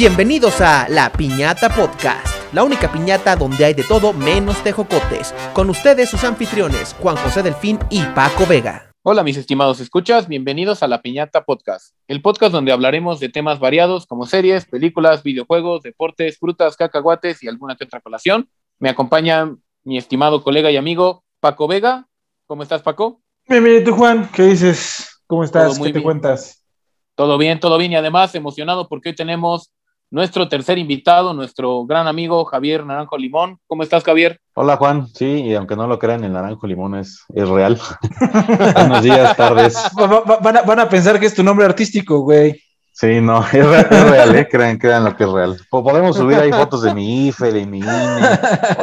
Bienvenidos a La Piñata Podcast, la única piñata donde hay de todo menos tejocotes. Con ustedes sus anfitriones, Juan José Delfín y Paco Vega. Hola mis estimados escuchas, bienvenidos a La Piñata Podcast, el podcast donde hablaremos de temas variados como series, películas, videojuegos, deportes, frutas, cacahuates y alguna que otra colación. Me acompaña mi estimado colega y amigo Paco Vega. ¿Cómo estás, Paco? Bienvenido, Juan. ¿Qué dices? ¿Cómo estás? ¿Qué te bien. cuentas? Todo bien, todo bien y además emocionado porque hoy tenemos nuestro tercer invitado, nuestro gran amigo Javier Naranjo Limón. ¿Cómo estás, Javier? Hola Juan, sí, y aunque no lo crean, el naranjo limón es, es real. Buenos días, tardes. Va- va- Van a, van a pensar que es tu nombre artístico, güey. Sí, no, es real, es real, ¿eh? crean, crean lo que es real. Po- Podemos subir ahí fotos de mi IFE, de mi INE,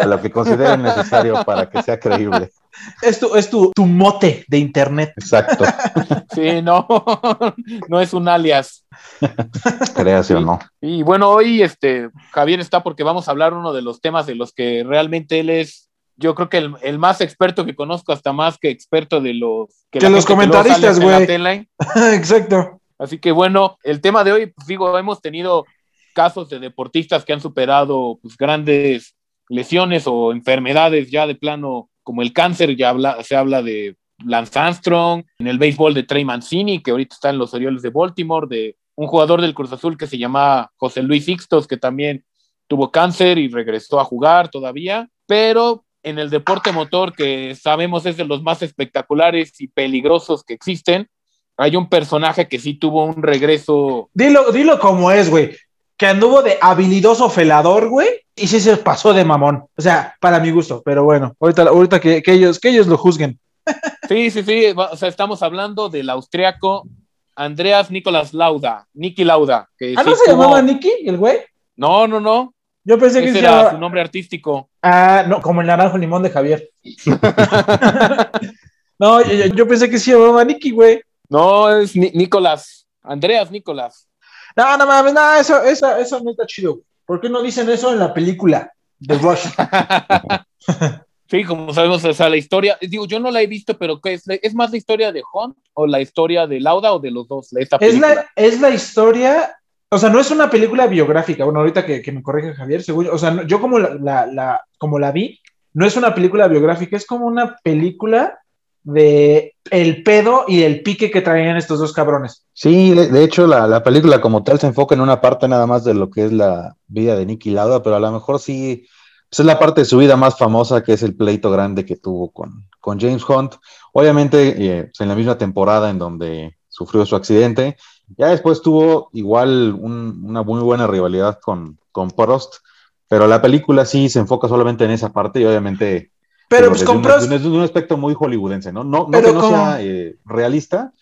o lo que consideren necesario para que sea creíble. Es tu, es tu, tu mote de internet. Exacto, Sí, no, no es un alias. créase o no. Y bueno, hoy este Javier está porque vamos a hablar uno de los temas de los que realmente él es, yo creo que el, el más experto que conozco, hasta más que experto de los Que la los comentaristas, güey. Exacto. Así que bueno, el tema de hoy, pues digo, hemos tenido casos de deportistas que han superado pues, grandes lesiones o enfermedades ya de plano, como el cáncer, ya se habla de Lance Armstrong, en el béisbol de Trey Mancini, que ahorita está en los Orioles de Baltimore, de un jugador del Cruz Azul que se llama José Luis Sixtos, que también tuvo cáncer y regresó a jugar todavía, pero en el deporte motor, que sabemos es de los más espectaculares y peligrosos que existen, hay un personaje que sí tuvo un regreso. Dilo, dilo como es, güey. Que anduvo de habilidoso felador, güey. Y sí se pasó de mamón. O sea, para mi gusto. Pero bueno, ahorita, ahorita que, que ellos, que ellos lo juzguen. Sí, sí, sí. O sea, estamos hablando del austriaco Andreas Nicolas Lauda, Niki Lauda. Que Ah, sí ¿no se tuvo- llamaba Nicky, el güey? No, no, no. Yo pensé que Ese era llamaba... su nombre artístico. Ah, no, como el naranjo limón de Javier. no, yo, yo- yo pensé que se llamaba Nicky, güey. No, es Ni- Nicolás. Andreas Nicolás. No, no mames, no, eso, eso, eso no está chido. ¿Por qué no dicen eso en la película de Rush? Sí, como sabemos, o sea, la historia, digo, yo no la he visto, pero ¿qué es? ¿Es más la historia de Hunt o la historia de Lauda o de los dos? Esta es, la, es la historia, o sea, no es una película biográfica. Bueno, ahorita que, que me corrige Javier, según, o sea, no- yo como la, la- la- como la vi, no es una película biográfica, es como una película de el pedo y el pique que traían estos dos cabrones. Sí, de, hecho la, la película como tal se enfoca en una parte nada más de lo que es la vida de Nicky Lauda, pero a lo mejor sí pues es la parte de su vida más famosa que es el pleito grande que tuvo con, con James Hunt. Obviamente eh, pues, en la misma temporada en donde sufrió su accidente, ya después tuvo igual un- una muy buena rivalidad con, con Prost, pero la película sí se enfoca solamente en esa parte y obviamente Pero pues desde con un- aspecto muy hollywoodense, ¿no? No, no Pero que no como- sea eh, realista,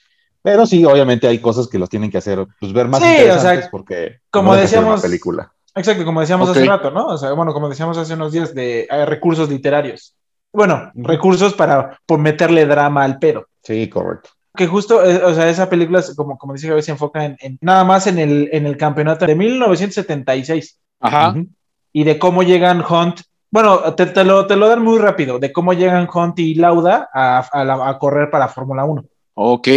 pero sí, obviamente hay cosas que los tienen que hacer, pues ver más Sí, o interesantes sea, porque como no decíamos- una película. Exacto, como decíamos Ok. hace rato, ¿no? O sea, bueno, como decíamos hace unos días de eh, recursos literarios. Bueno, recursos para por meterle drama al pedo. Sí, correcto. Que justo, eh, o sea, esa película, es como, como dice Javier, se enfoca en, en- nada más en el, en el campeonato de 1976 Ajá. Ujú. y de cómo llegan Hunt. Bueno, te, te lo, te lo dan muy rápido, de cómo llegan Hunt y Lauda a, a correr para Fórmula 1. Ok.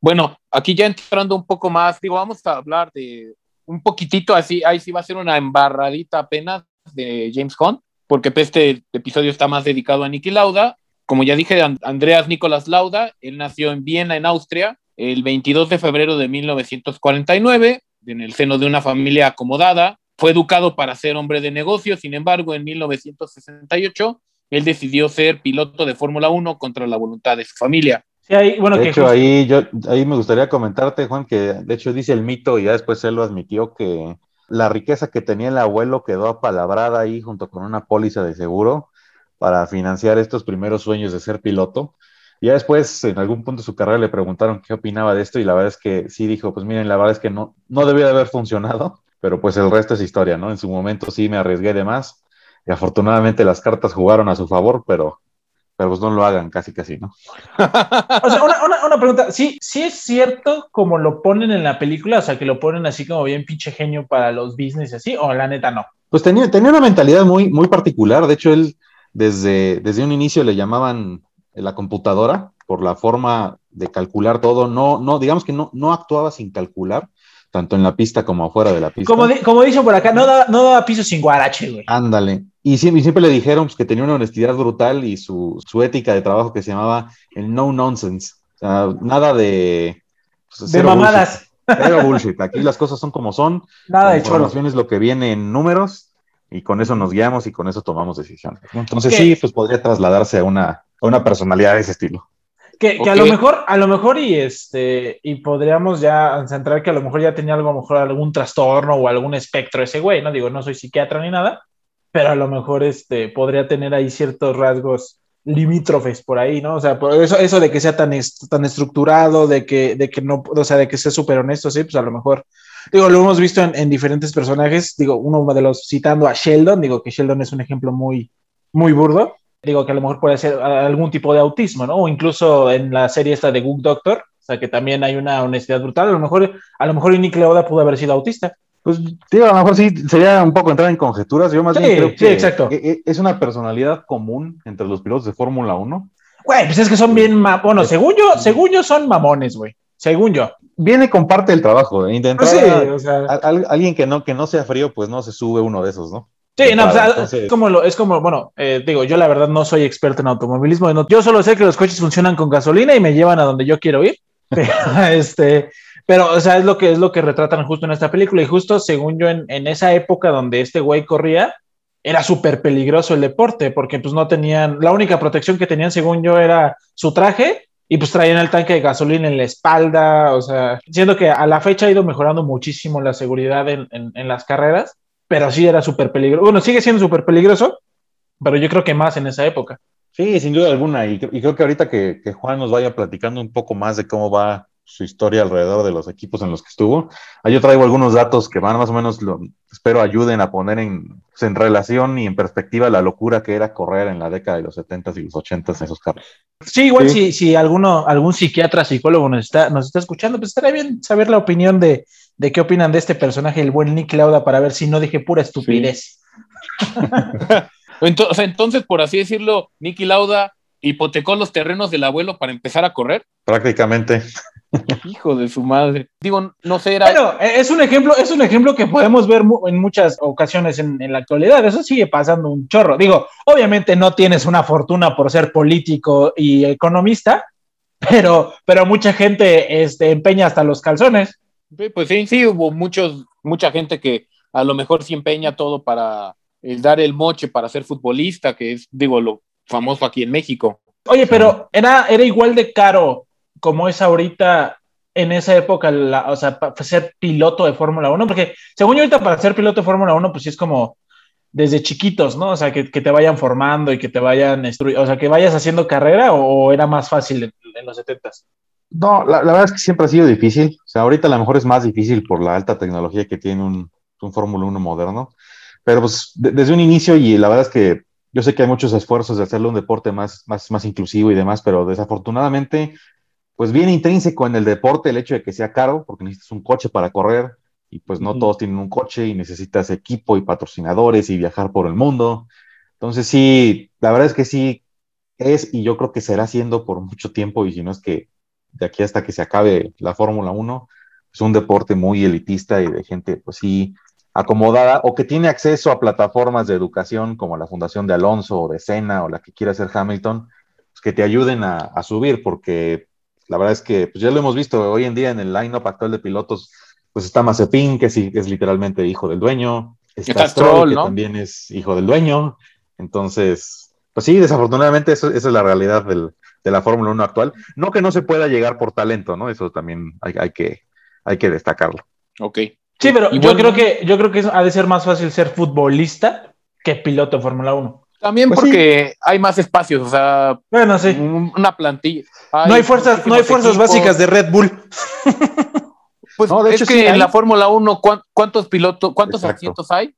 Bueno, aquí ya entrando un poco más, digo, vamos a hablar de un poquitito así, ahí sí va a ser una embarradita apenas de James Hunt, porque pues, este episodio está más dedicado a Niki Lauda. Como ya dije, And- Andreas Nicolas Lauda, él nació en Viena, en Austria, el 22 de febrero de 1949, en el seno de una familia acomodada. Fue educado para ser hombre de negocios, sin embargo, en 1968, él decidió ser piloto de Fórmula 1 contra la voluntad de su familia. Sí, ahí, bueno, De que hecho, justo- ahí yo ahí me gustaría comentarte, Juan, que de hecho dice el mito y ya después él lo admitió que la riqueza que tenía el abuelo quedó apalabrada ahí junto con una póliza de seguro para financiar estos primeros sueños de ser piloto. Y ya después, en algún punto de su carrera, le preguntaron qué opinaba de esto y la verdad es que sí dijo, pues miren, la verdad es que no, no debió de haber funcionado, pero pues el resto es historia, ¿no? En su momento sí me arriesgué de más y afortunadamente las cartas jugaron a su favor, pero, pero pues no lo hagan casi casi, ¿no? O sea, una, una- una pregunta, ¿sí, ¿sí es cierto como lo ponen en la película? O sea, que lo ponen así como bien pinche genio para los business y así, o la neta no. Pues tenía, tenía una mentalidad muy, muy particular. De hecho, él desde, desde un inicio le llamaban la computadora por la forma de calcular todo. No, no, digamos que no, no actuaba sin calcular. Tanto en la pista como afuera de la pista. Como, di- como dicen por acá, no da, no da piso sin guarache, güey. Ándale. Y siempre, y siempre le dijeron pues, que tenía una honestidad brutal y su, su ética de trabajo que se llamaba el no nonsense. O sea, nada de... pues, De mamadas. bullshit. Cero bullshit. Aquí las cosas son como son. Nada de choro. información es lo que viene en números y con eso nos guiamos y con eso tomamos decisiones. Entonces sí, pues podría trasladarse a una, a una personalidad de ese estilo. Que, que a lo mejor, a lo mejor y este, y podríamos ya centrar que a lo mejor ya tenía algo, a lo mejor algún trastorno o algún espectro ese güey, no digo, no soy psiquiatra ni nada, pero a lo mejor este, podría tener ahí ciertos rasgos limítrofes por ahí, ¿no? O sea, por eso, eso de que sea tan, est- tan estructurado, de que, de que no, o sea, de que sea súper honesto, sí, pues a lo mejor, digo, lo hemos visto en, en diferentes personajes, digo, uno de los citando a Sheldon, digo que Sheldon es un ejemplo muy, muy burdo, digo que a lo mejor puede ser algún tipo de autismo, ¿no? O incluso en la serie esta de Good Doctor, o sea, que también hay una honestidad brutal, a lo mejor, a lo mejor Nick Leoda pudo haber sido autista. Pues digo, a lo mejor sí sería un poco entrar en conjeturas. Yo más Sí, bien creo sí, que exacto. e- e- es una personalidad común entre los pilotos de Fórmula 1. Güey, pues es que son bien, bueno, según yo, según yo son mamones, güey, según yo. Viene con parte del trabajo. ¿eh? Intentar sí, o sea, a- alguien que no, que no sea frío, pues no se sube uno de esos, ¿no? Sí, no, o sea, Entonces- es como, lo, es como, bueno, eh, digo, yo la verdad no soy experto en automovilismo, no- yo solo sé que los coches funcionan con gasolina y me llevan a donde yo quiero ir, pero, este, pero, o sea, es lo que, es lo que retratan justo en esta película y justo según yo en, en esa época donde este güey corría, era súper peligroso el deporte, porque pues no tenían, la única protección que tenían según yo era su traje y pues traían el tanque de gasolina en la espalda, o sea, siendo que a la fecha ha ido mejorando muchísimo la seguridad en, en- en las carreras, pero sí era súper peligroso. Bueno, sigue siendo súper peligroso, pero yo creo que más en esa época. Sí, sin duda alguna. Y, y creo que ahorita que, que Juan nos vaya platicando un poco más de cómo va su historia alrededor de los equipos en los que estuvo, ahí yo traigo algunos datos que van más o menos, lo, espero ayuden a poner en, pues, en relación y en perspectiva la locura que era correr en la década de los 70s y los 80s en esos carros. Sí, igual Sí. si, si alguno, algún psiquiatra, psicólogo nos está, nos está escuchando, pues estaría bien saber la opinión de, de qué opinan de este personaje, el buen Nick Lauda, para ver si no dije pura estupidez. Ento- o sea, entonces, por así decirlo, Nicky Lauda hipotecó los terrenos del abuelo para empezar a correr. Prácticamente. Hijo de su madre. Digo, no sé, era. Bueno, eh, es un ejemplo, es un ejemplo que podemos ver mu- en muchas ocasiones en, en la actualidad. Eso sigue pasando un chorro. Digo, obviamente no tienes una fortuna por ser político y economista, pero, pero mucha gente este, empeña hasta los calzones. Pues sí, sí, hubo muchos, mucha gente que a lo mejor sí empeña todo para dar el moche para ser futbolista, que es, digo, lo famoso aquí en México. Oye, pero era, era igual de caro como es ahorita en esa época, la- o sea, para ser piloto de Fórmula 1, porque según yo ahorita para ser piloto de Fórmula 1, pues sí es como desde chiquitos, ¿no? O sea, que, que te vayan formando y que te vayan, o sea, que vayas haciendo carrera o, era más fácil en, en los 70s. No, la, la verdad es que siempre ha sido difícil. O sea, ahorita a lo mejor es más difícil por la alta tecnología que tiene un, un Fórmula 1 moderno. Pero pues de- desde un inicio, y la verdad es que yo sé que hay muchos esfuerzos de hacerlo un deporte más, más, más inclusivo y demás, pero desafortunadamente, pues viene intrínseco en el deporte el hecho de que sea caro, porque necesitas un coche para correr, y pues no todos tienen un coche y necesitas equipo y patrocinadores y viajar por el mundo. Entonces sí, la verdad es que sí es y yo creo que será siendo por mucho tiempo, y si no es que de aquí hasta que se acabe la Fórmula 1, es un deporte muy elitista y de gente, pues sí, acomodada o que tiene acceso a plataformas de educación como la Fundación de Alonso o de Sena o la que quiera hacer Hamilton, pues que te ayuden a, a subir, porque la verdad es que pues ya lo hemos visto hoy en día en el line-up actual de pilotos, pues está Mazepin, que sí es literalmente hijo del dueño, está, Está Stroll, Stroll, que ¿no? también es hijo del dueño, entonces, pues sí, desafortunadamente eso, esa es la realidad del, de la Fórmula 1 actual. No que no se pueda llegar por talento, ¿no? Eso también hay, hay que, hay que destacarlo. Ok. Sí, pero Y yo bueno, creo que, yo creo que es- ha de ser más fácil ser futbolista que piloto de Fórmula 1. También Pues porque hay más espacios, o sea, Bueno, sí. un- una plantilla. No hay fuerzas, no hay fuerzas equipos. básicas de Red Bull. Pues No, de es hecho, que sí en hay. la Fórmula 1, ¿cuán- ¿cuántos pilotos, cuántos Exacto. asientos hay?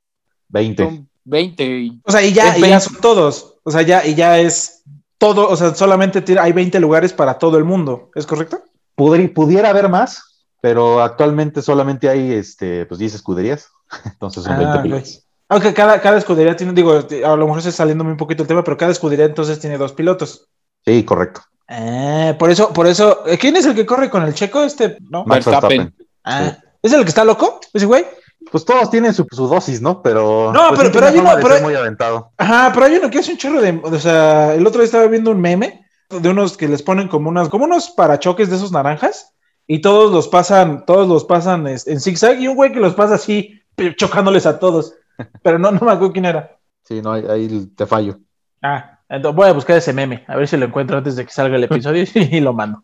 20. Son 20. y- O sea, y ya, y ya 20. son todos. O sea, ya, y ya es todo, o sea, solamente tira- hay 20 lugares para todo el mundo. ¿Es correcto? Pudri- pudiera haber más, pero actualmente solamente hay este, pues 10 escuderías. Entonces son Ah, 20 ok. pilotos. Aunque cada, cada escudería tiene, digo, a lo mejor estoy saliéndome un poquito el tema, pero cada escudería entonces tiene dos pilotos. Sí, correcto. Ah, por eso, por eso, ¿quién es el que corre con el checo? Este, ¿no? Max Verstappen. Ah, ¿Es el que está loco? ¿Ese güey? Pues todos tienen su, su dosis, ¿no? Pero. No, pues, pero- pero hay uno- pero hay- muy aventado. Ajá, pero hay uno que hace un chorro de. O sea, el otro día estaba viendo un meme de unos que les ponen como unas, como unos parachoques de esos naranjas y todos los pasan, todos los pasan en zigzag y un güey que los pasa así chocándoles a todos. Pero no, no me acuerdo quién era. Sí, no, ahí, ahí te fallo. Ah, entonces voy a buscar ese meme, a ver si lo encuentro antes de que salga el episodio y lo mando.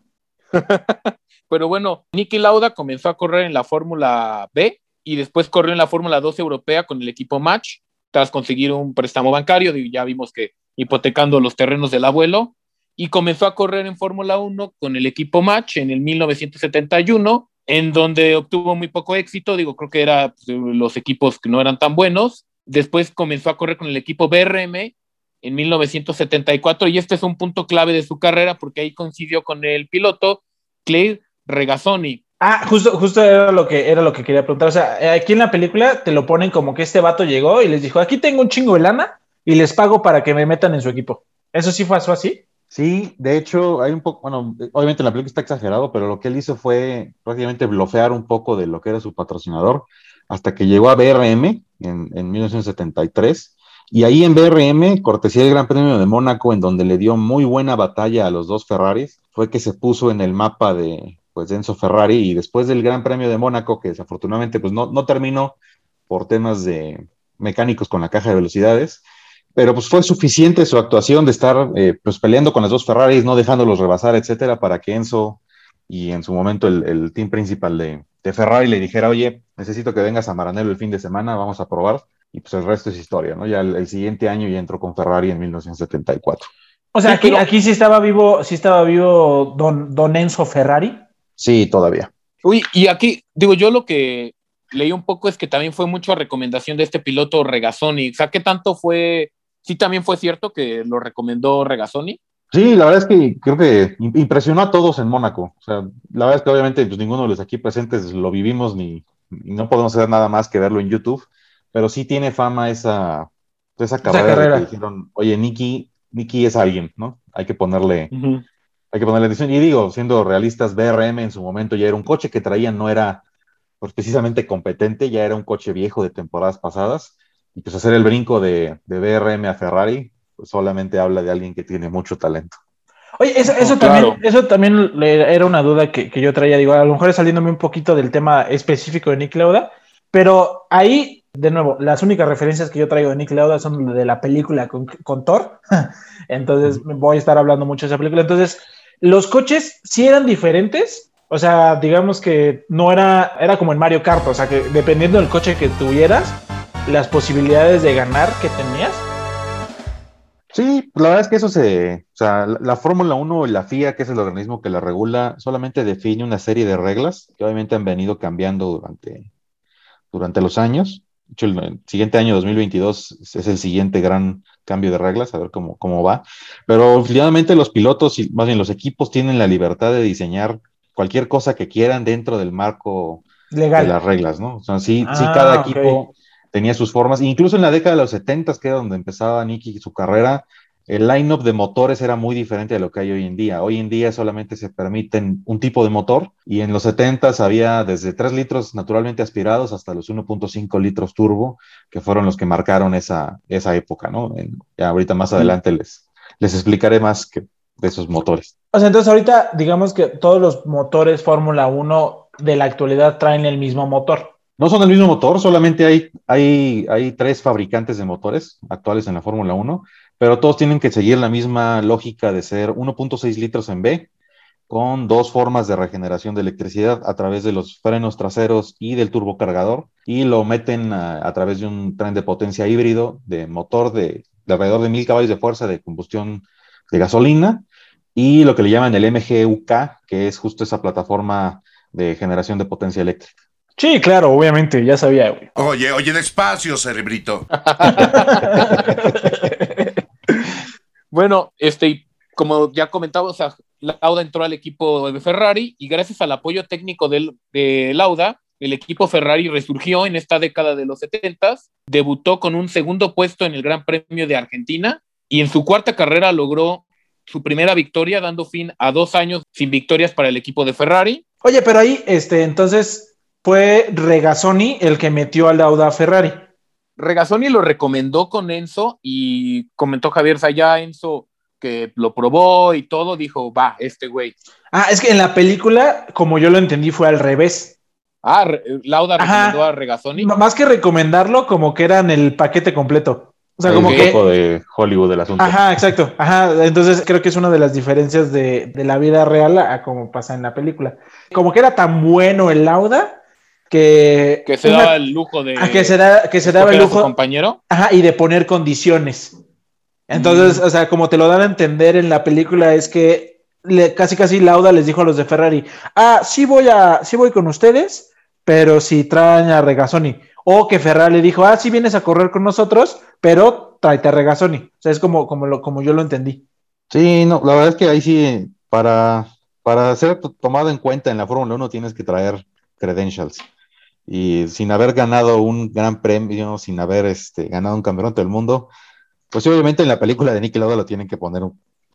Pero bueno, Niki Lauda comenzó a correr en la Fórmula B y después corrió en la Fórmula 2 europea con el equipo Match, tras conseguir un préstamo bancario, ya vimos que hipotecando los terrenos del abuelo, y comenzó a correr en Fórmula 1 con el equipo Match en el 1971, en donde obtuvo muy poco éxito, digo, creo que eran los equipos que no eran tan buenos. Después comenzó a correr con el equipo BRM en 1974 y este es un punto clave de su carrera porque ahí coincidió con el piloto Clay Regazzoni. Ah, justo, justo era lo que era lo que quería preguntar. O sea, eh, aquí en la película te lo ponen como que este vato llegó y les dijo, aquí tengo un chingo de lana y les pago para que me metan en su equipo. ¿Eso sí pasó así? Sí, de hecho, hay un poco, bueno, obviamente en la película está exagerado, pero lo que él hizo fue prácticamente blofear un poco de lo que era su patrocinador hasta que llegó a BRM en, en 1973. Y ahí en BRM, cortesía del Gran Premio de Mónaco, en donde le dio muy buena batalla a los dos Ferraris, fue que se puso en el mapa de, pues, Enzo Ferrari. Y después del Gran Premio de Mónaco, que desafortunadamente pues, no, no terminó por temas de mecánicos con la caja de velocidades, pero pues fue suficiente su actuación de estar eh, pues peleando con las dos Ferraris, no dejándolos rebasar, etcétera, para que Enzo y en su momento el, el team principal de, de, Ferrari le dijera, oye, necesito que vengas a Maranello el fin de semana, vamos a probar, y pues el resto es historia, ¿no? Ya el, el siguiente año ya entró con Ferrari en 1974. O sea, Sí, aquí, pero- aquí sí estaba vivo, sí estaba vivo don, don Enzo Ferrari. Sí, todavía. Uy, y aquí, digo, yo lo que leí un poco es que también fue mucho a recomendación de este piloto Regazzoni. O sea, ¿qué tanto fue? Sí, también fue cierto que lo recomendó Regazzoni. Sí, la verdad es que creo que im- impresionó a todos en Mónaco. O sea, la verdad es que obviamente pues, ninguno de los aquí presentes lo vivimos ni, no podemos hacer nada más que verlo en YouTube, pero sí tiene fama esa, esa carrera. que dijeron, oye, Nicky, Nicky es alguien, ¿no? Hay que ponerle, hay que ponerle atención. Y digo, siendo realistas, BRM en su momento ya era un coche que traían, no era pues, precisamente competente, ya era un coche viejo de temporadas pasadas. Y pues hacer el brinco de, de BRM a Ferrari, pues solamente habla de alguien que tiene mucho talento. Oye, eso, eso No, también, claro. eso también era una duda que, que yo traía. Digo, a lo mejor es saliéndome un poquito del tema específico de Nick Lauda, pero ahí, de nuevo, las únicas referencias que yo traigo de Nick Lauda son de la película con, con Thor. Entonces, voy a estar hablando mucho de esa película. Entonces, los coches sí eran diferentes. O sea, digamos que no era, era como en Mario Kart, o sea, que dependiendo del coche que tuvieras, las posibilidades de ganar que tenías. Sí, la verdad es que eso se, o sea, la, la Fórmula 1 y la FIA, que es el organismo que la regula, solamente define una serie de reglas que obviamente han venido cambiando durante, durante los años. De hecho, el, siguiente año, 2022, es- es el siguiente gran cambio de reglas, a ver cómo, cómo va. Pero finalmente los pilotos y más bien los equipos tienen la libertad de diseñar cualquier cosa que quieran dentro del marco Legal. de las reglas, ¿no? O sea, sí, sí Ah, cada equipo tenía sus formas. Incluso en la década de los 70, que era donde empezaba Nicky su carrera, el line-up de motores era muy diferente de lo que hay hoy en día. Hoy en día solamente se permiten un tipo de motor y en los 70 había desde 3 litros naturalmente aspirados hasta los 1.5 litros turbo, que fueron los que marcaron esa, esa época, ¿no? En- ya ahorita más adelante les, les explicaré más que de esos motores. O sea, entonces ahorita digamos que todos los motores Fórmula 1 de la actualidad traen el mismo motor. No son el mismo motor, solamente hay, hay, hay tres fabricantes de motores actuales en la Fórmula 1, pero todos tienen que seguir la misma lógica de ser 1.6 litros en B, con dos formas de regeneración de electricidad a través de los frenos traseros y del turbocargador, y lo meten a, a través de un tren de potencia híbrido de motor de, de alrededor de 1000 caballos de fuerza de combustión de gasolina, y lo que le llaman el MGUK, que es justo esa plataforma de generación de potencia eléctrica. Sí, claro, obviamente, ya sabía, güey. Oye, oye, despacio, cerebrito. Bueno, este, como ya comentaba, Lauda entró al equipo de Ferrari y gracias al apoyo técnico de, Lauda, el equipo Ferrari resurgió en esta década de los 70, debutó con un segundo puesto en el Gran Premio de Argentina y en su cuarta carrera logró su primera victoria, dando fin a dos años sin victorias para el equipo de Ferrari. Oye, pero ahí, este, entonces, fue Regazzoni el que metió al Lauda a Ferrari. Regazzoni lo recomendó con Enzo y comentó Javier Sayá, Enzo, que lo probó y todo, dijo, va, este güey. Ah, es que en la película, como yo lo entendí, fue al revés. Ah, Lauda Ajá. recomendó a Regazzoni. M- Más que recomendarlo, como que eran el paquete completo. O sea, como un que... poco de Hollywood del asunto. Ajá, exacto. Ajá, entonces creo que es una de las diferencias de, de la vida real a, a como pasa en la película. Como que era tan bueno el Lauda que... Que se una- daba el lujo de. Ah, que se, da, que se daba el lujo compañero. ajá, y de poner condiciones. Entonces, o sea, como te lo dan a entender en la película es que le- casi casi Lauda les dijo a los de Ferrari, ah, sí voy a, sí voy con ustedes, pero si traen a Regazzoni. O que Ferrari le dijo, ah, sí vienes a correr con nosotros, pero tráete a Regazzoni. O sea, es como, como, lo, como yo lo entendí. Sí, no, la verdad es que ahí sí, para, para ser to- tomado en cuenta en la Fórmula 1 tienes que traer credentials. Y sin haber ganado un gran premio, sin haber este, ganado un campeonato del mundo, pues obviamente en la película de Nicky Lauda lo tienen que poner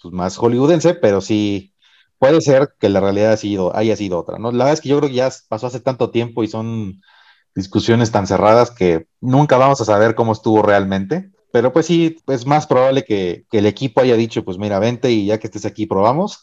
pues, más hollywoodense, pero sí puede ser que la realidad ha sido, haya sido otra, ¿no? La verdad es que yo creo que ya pasó hace tanto tiempo y son discusiones tan cerradas que nunca vamos a saber cómo estuvo realmente. Pero pues sí, es más probable que, que el equipo haya dicho, pues mira, vente y ya que estés aquí probamos,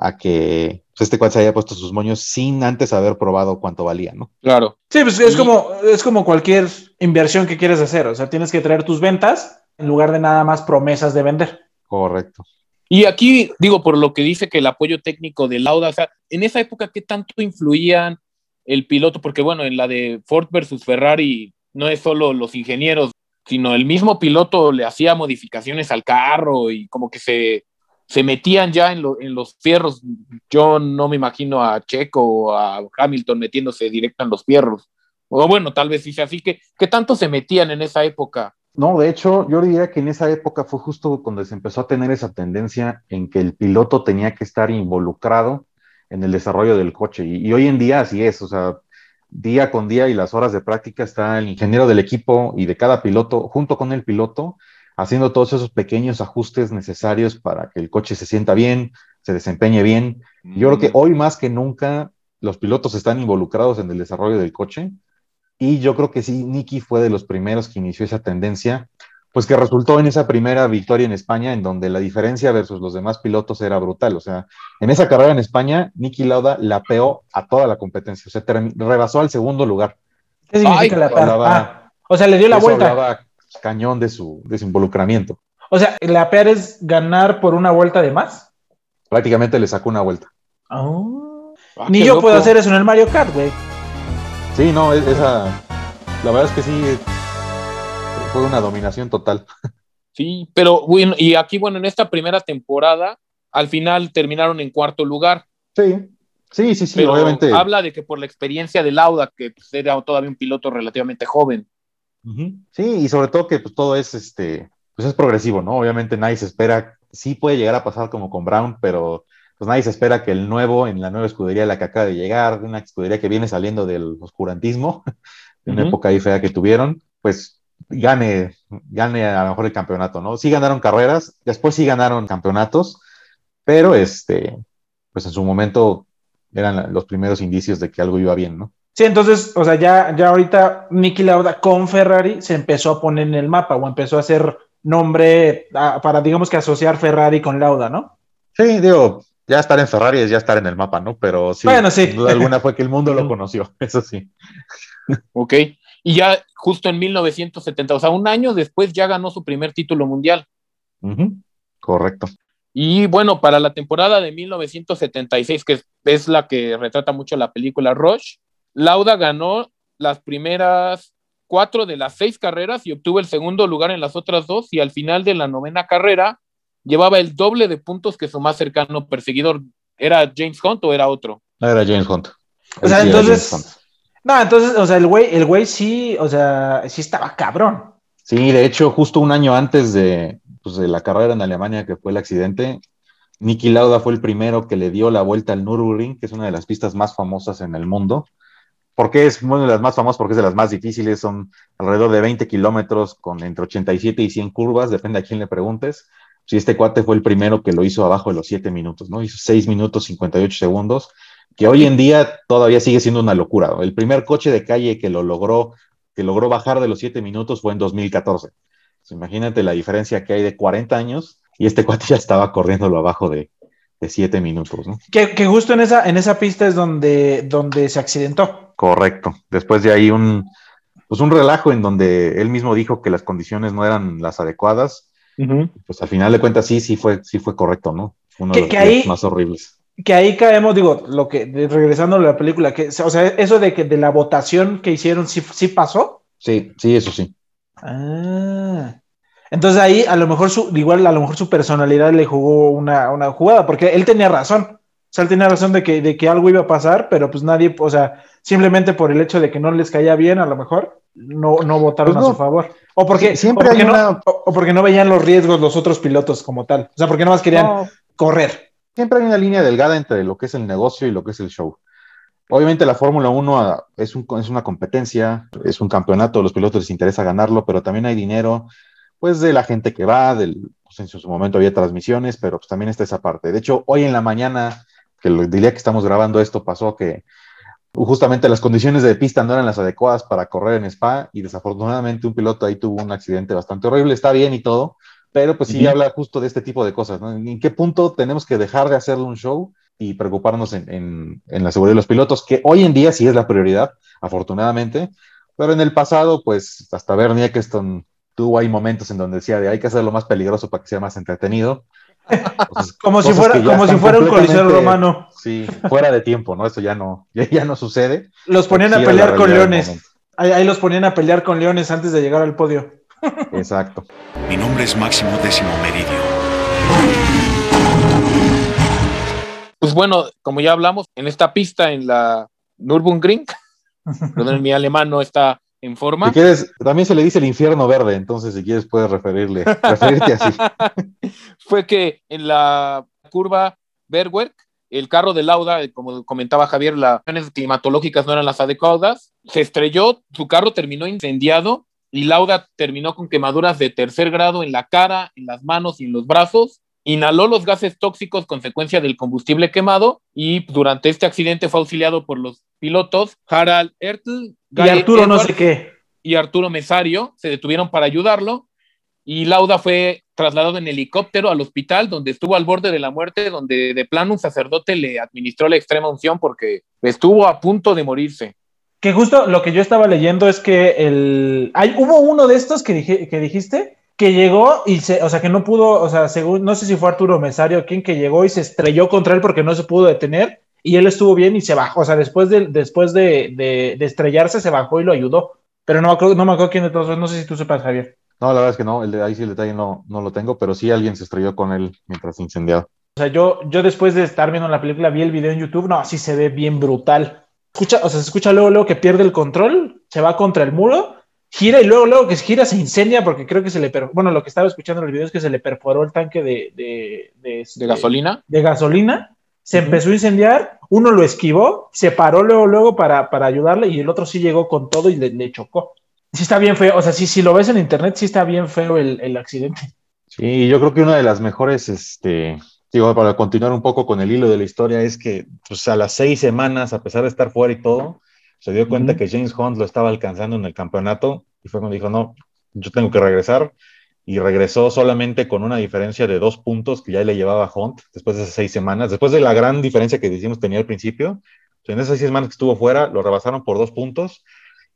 a que pues, este cual se haya puesto sus moños sin antes haber probado cuánto valía, ¿no? Claro. Sí, pues es Y- como, es como cualquier inversión que quieres hacer. O sea, tienes que traer tus ventas en lugar de nada más promesas de vender. Correcto. Y aquí, digo, por lo que dice que el apoyo técnico de Lauda, o sea, en esa época, ¿qué tanto influían el piloto? Porque, bueno, en la de Ford versus Ferrari, no es solo los ingenieros, sino el mismo piloto le hacía modificaciones al carro y como que se, se metían ya en, lo- en los fierros. Yo no me imagino a Checo o a Hamilton metiéndose directo en los fierros. O bueno, tal vez sí así. que ¿Qué tanto se metían en esa época? No, de hecho, yo diría que en esa época fue justo cuando se empezó a tener esa tendencia en que el piloto tenía que estar involucrado en el desarrollo del coche. Y, y hoy en día así es, o sea, día con día y las horas de práctica está el ingeniero del equipo y de cada piloto, junto con el piloto, haciendo todos esos pequeños ajustes necesarios para que el coche se sienta bien, se desempeñe bien. Yo creo que hoy más que nunca los pilotos están involucrados en el desarrollo del coche y yo creo que sí, Nicky fue de los primeros que inició esa tendencia, pues que resultó en esa primera victoria en España, en donde la diferencia versus los demás pilotos era brutal. O sea, en esa carrera en España, Nicky Lauda lapeó a toda la competencia, o sea, rebasó al segundo lugar. ¿Qué significa Ay, la hablaba- Ah, o sea, le dio la vuelta. hablaba cañón de su, de su involucramiento. O sea, la PR es ganar por una vuelta de más. Prácticamente le sacó una vuelta. Ah, Ni yo loco. puedo hacer eso en el Mario Kart, güey. Sí, no, es- esa, la verdad es que sí, fue una dominación total. Sí, pero bueno, y aquí, bueno, en esta primera temporada, al final terminaron en cuarto lugar. Sí, sí, sí, sí, pero obviamente. habla de que por la experiencia de Lauda, que pues, era todavía un piloto relativamente joven. Sí, y sobre todo que pues, todo es este, pues es progresivo, ¿no? Obviamente nadie se espera, sí puede llegar a pasar como con Brown, pero pues nadie se espera que el nuevo, en la nueva escudería la que acaba de llegar, una escudería que viene saliendo del oscurantismo, de una época ahí fea que tuvieron, pues gane, gane a lo mejor el campeonato, ¿no? Sí ganaron carreras, después sí ganaron campeonatos, pero este, pues en su momento eran los primeros indicios de que algo iba bien, ¿no? Sí, entonces, o sea, ya, ya ahorita Nicky Lauda con Ferrari se empezó a poner en el mapa o empezó a hacer nombre para, digamos que asociar Ferrari con Lauda, ¿no? Sí, digo, ya estar en Ferrari es ya estar en el mapa, ¿no? Pero sí, Bueno, sí. sin duda alguna fue que el mundo lo conoció, eso sí. ¿Ok? Y ya justo en 1970, o sea, un año después ya ganó su primer título mundial. Correcto. Y bueno, para la temporada de 1976, que es, es la que retrata mucho la película Rush, Lauda ganó las primeras cuatro de las seis carreras y obtuvo el segundo lugar en las otras dos y al final de la novena carrera llevaba el doble de puntos que su más cercano perseguidor. ¿Era James Hunt o era otro? No era James Hunt. O sea, sí entonces-. No, entonces, o sea, el güey, el güey sí, o sea, sí estaba cabrón. Sí, de hecho, justo un año antes de, pues, de la carrera en Alemania, que fue el accidente, Niki Lauda fue el primero que le dio la vuelta al Nürburgring, que es una de las pistas más famosas en el mundo. ¿Por qué es una de las más famosas? Porque es de las más difíciles, son alrededor de 20 kilómetros con entre 87 y 100 curvas, depende a quién le preguntes. Si este cuate fue el primero que lo hizo abajo de los 7 minutos, ¿no? Hizo 6 minutos 58 segundos, que hoy en día todavía sigue siendo una locura. El primer coche de calle que lo logró, que logró bajar de los siete minutos fue en 2014. imagínate la diferencia que hay de 40 años y este cuate ya estaba corriéndolo abajo de, de siete minutos, ¿no? Que, que, justo en esa, en esa pista es donde, donde se accidentó. Correcto. Después de ahí un, pues un relajo en donde él mismo dijo que las condiciones no eran las adecuadas. Pues al final de cuentas sí, sí fue, sí fue correcto, ¿no? Uno que, de los ahí, más horribles. Que ahí caemos, digo, lo que, regresando a la película, que, o sea, eso de que de la votación que hicieron, ¿sí, sí pasó? Sí, sí, eso sí. Ah. Entonces ahí a lo mejor su, igual a lo mejor su personalidad le jugó una, una jugada, porque él tenía razón. O sea, él tenía razón de que, de que algo iba a pasar, pero pues nadie, o sea, simplemente por el hecho de que no les caía bien, a lo mejor, no, no votaron Pues no. a su favor. O porque, Siempre o porque no, una- o- porque no veían los riesgos los otros pilotos como tal. O sea, porque nada más querían No, correr. siempre hay una línea delgada entre lo que es el negocio y lo que es el show. Obviamente la Fórmula 1 ah, es, un- es una competencia, es un campeonato, los pilotos les interesa ganarlo, pero también hay dinero, pues de la gente que va, del, pues, en su momento había transmisiones, pero pues también está esa parte. De hecho, hoy en la mañana, que el día que estamos grabando esto, pasó que justamente las condiciones de pista no eran las adecuadas para correr en Spa y desafortunadamente un piloto ahí tuvo un accidente bastante horrible, está bien y todo, pero pues sí habla justo de este tipo de cosas, ¿no? ¿En qué punto tenemos que dejar de hacerle un show y preocuparnos en, en- en la seguridad de los pilotos, que hoy en día sí es la prioridad, afortunadamente, pero en el pasado, pues hasta Bernie Eccleston tuvo ahí momentos en donde decía de hay que hacerlo más peligroso para que sea más entretenido. Entonces, Como si fuera, como si fuera un coliseo romano. Sí, fuera de tiempo, ¿no? Eso ya no, ya, ya no sucede. Los ponían a pelear con leones. Ahí, ahí los ponían a pelear con leones antes de llegar al podio. Exacto. Mi nombre es Máximo Décimo Meridio. Pues bueno, como ya hablamos, en esta pista en la Nürburgring, perdón, mi alemán no está en forma. Si quieres, también se le dice el infierno verde, entonces si quieres puedes referirle, referirte así. fue que en la curva Bergwerk, el carro de Lauda, eh, como comentaba Javier, las condiciones climatológicas no eran las adecuadas, se estrelló, su carro terminó incendiado y Lauda terminó con quemaduras de tercer grado en la cara, en las manos y en los brazos. Inhaló los gases tóxicos consecuencia del combustible quemado y durante este accidente fue auxiliado por los pilotos Harald Ertl, Y Arturo no sé qué. y Arturo Mesario se detuvieron para ayudarlo y Lauda fue trasladado en helicóptero al hospital donde estuvo al borde de la muerte, donde de plano un sacerdote le administró la extrema unción porque estuvo a punto de morirse. Que justo lo que yo estaba leyendo es que el. Hay, hubo uno de estos que, dije- que dijiste que llegó y se. O sea, que no pudo. O sea, según. No sé si fue Arturo Mesario quien que llegó y se estrelló contra él porque no se pudo detener. Y él estuvo bien y se bajó. O sea, después de, después de, de- de estrellarse, se bajó y lo ayudó. Pero no me acuerdo, no me acuerdo quién de todos. No sé si tú sepas, Javier. No, la verdad es que no, el de, ahí sí el detalle no, no lo tengo, pero sí alguien se estrelló con él mientras incendiado. O sea, yo, yo después de estar viendo la película, vi el video en YouTube. No, sí se ve bien brutal. Escucha, o sea, se escucha luego, luego que pierde el control, se va contra el muro, gira y luego, luego que gira se incendia porque creo que se le perforó. Bueno, lo que estaba escuchando en el video es que se le perforó el tanque de, de, de, este, De gasolina. de gasolina, se empezó a incendiar, uno lo esquivó, se paró luego, luego para, para ayudarle y el otro sí llegó con todo y le, le chocó. Sí está bien feo, o sea, sí, si lo ves en internet, sí está bien feo el, el accidente. Sí, yo creo que una de las mejores, este, digo, para continuar un poco con el hilo de la historia, es que pues, a las seis semanas, a pesar de estar fuera y todo, se dio cuenta que James Hunt lo estaba alcanzando en el campeonato y fue cuando dijo, no, yo tengo que regresar. Y regresó solamente con una diferencia de dos puntos que ya le llevaba a Hunt después de esas seis semanas, después de la gran diferencia que decimos tenía al principio. En esas seis semanas que estuvo fuera, lo rebasaron por dos puntos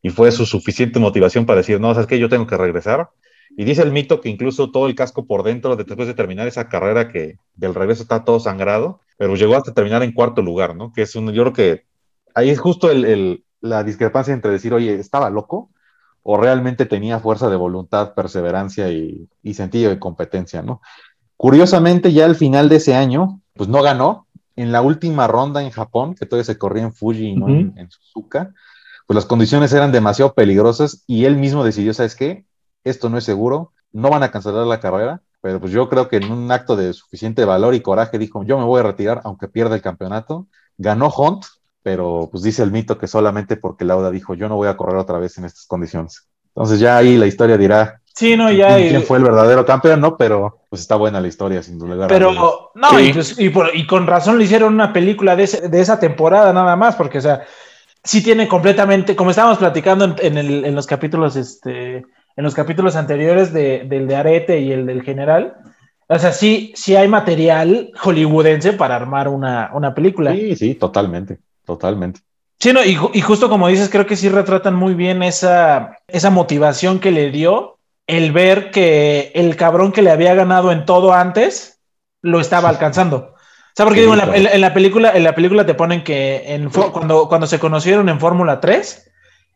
y fue su suficiente motivación para decir, no, sabes que yo tengo que regresar. Y dice el mito que incluso todo el casco por dentro, de- después de terminar esa carrera, que del regreso está todo sangrado, pero llegó hasta terminar en cuarto lugar, ¿no? Que es un, yo creo que ahí es justo el- el- la discrepancia entre decir, oye, ¿estaba loco? O realmente tenía fuerza de voluntad, perseverancia y, y sentido de competencia, ¿no? Curiosamente, ya al final de ese año, pues no ganó. En la última ronda en Japón, que todavía se corría en Fuji y no en, en Suzuka, pues las condiciones eran demasiado peligrosas y él mismo decidió, ¿sabes qué? Esto no es seguro, no van a cancelar la carrera, pero pues yo creo que en un acto de suficiente valor y coraje dijo, yo me voy a retirar aunque pierda el campeonato. Ganó Hunt, pero pues dice el mito que solamente porque Lauda dijo, yo no voy a correr otra vez en estas condiciones. Entonces ya ahí la historia dirá Sí, no, ya. ¿Quién, quién fue el verdadero campeón? No, pero pues está buena la historia, sin duda. Pero, no, Sí. y, pues, y por- y con razón le hicieron una película de, ese- de esa temporada nada más, porque, o sea, sí tiene completamente, como estábamos platicando en, en el- en los capítulos, este, en los capítulos anteriores de- del de Arete y el del General, o sea, sí, sí hay material hollywoodense para armar una, una película. Sí, sí, totalmente, totalmente. Sí, no, y, ju- y justo como dices, creo que sí retratan muy bien esa, esa motivación que le dio el ver que el cabrón que le había ganado en todo antes lo estaba alcanzando. O sea, porque Sí, digo, en la, claro. en la- en la película, en la película te ponen que en, cuando, cuando se conocieron en Fórmula 3,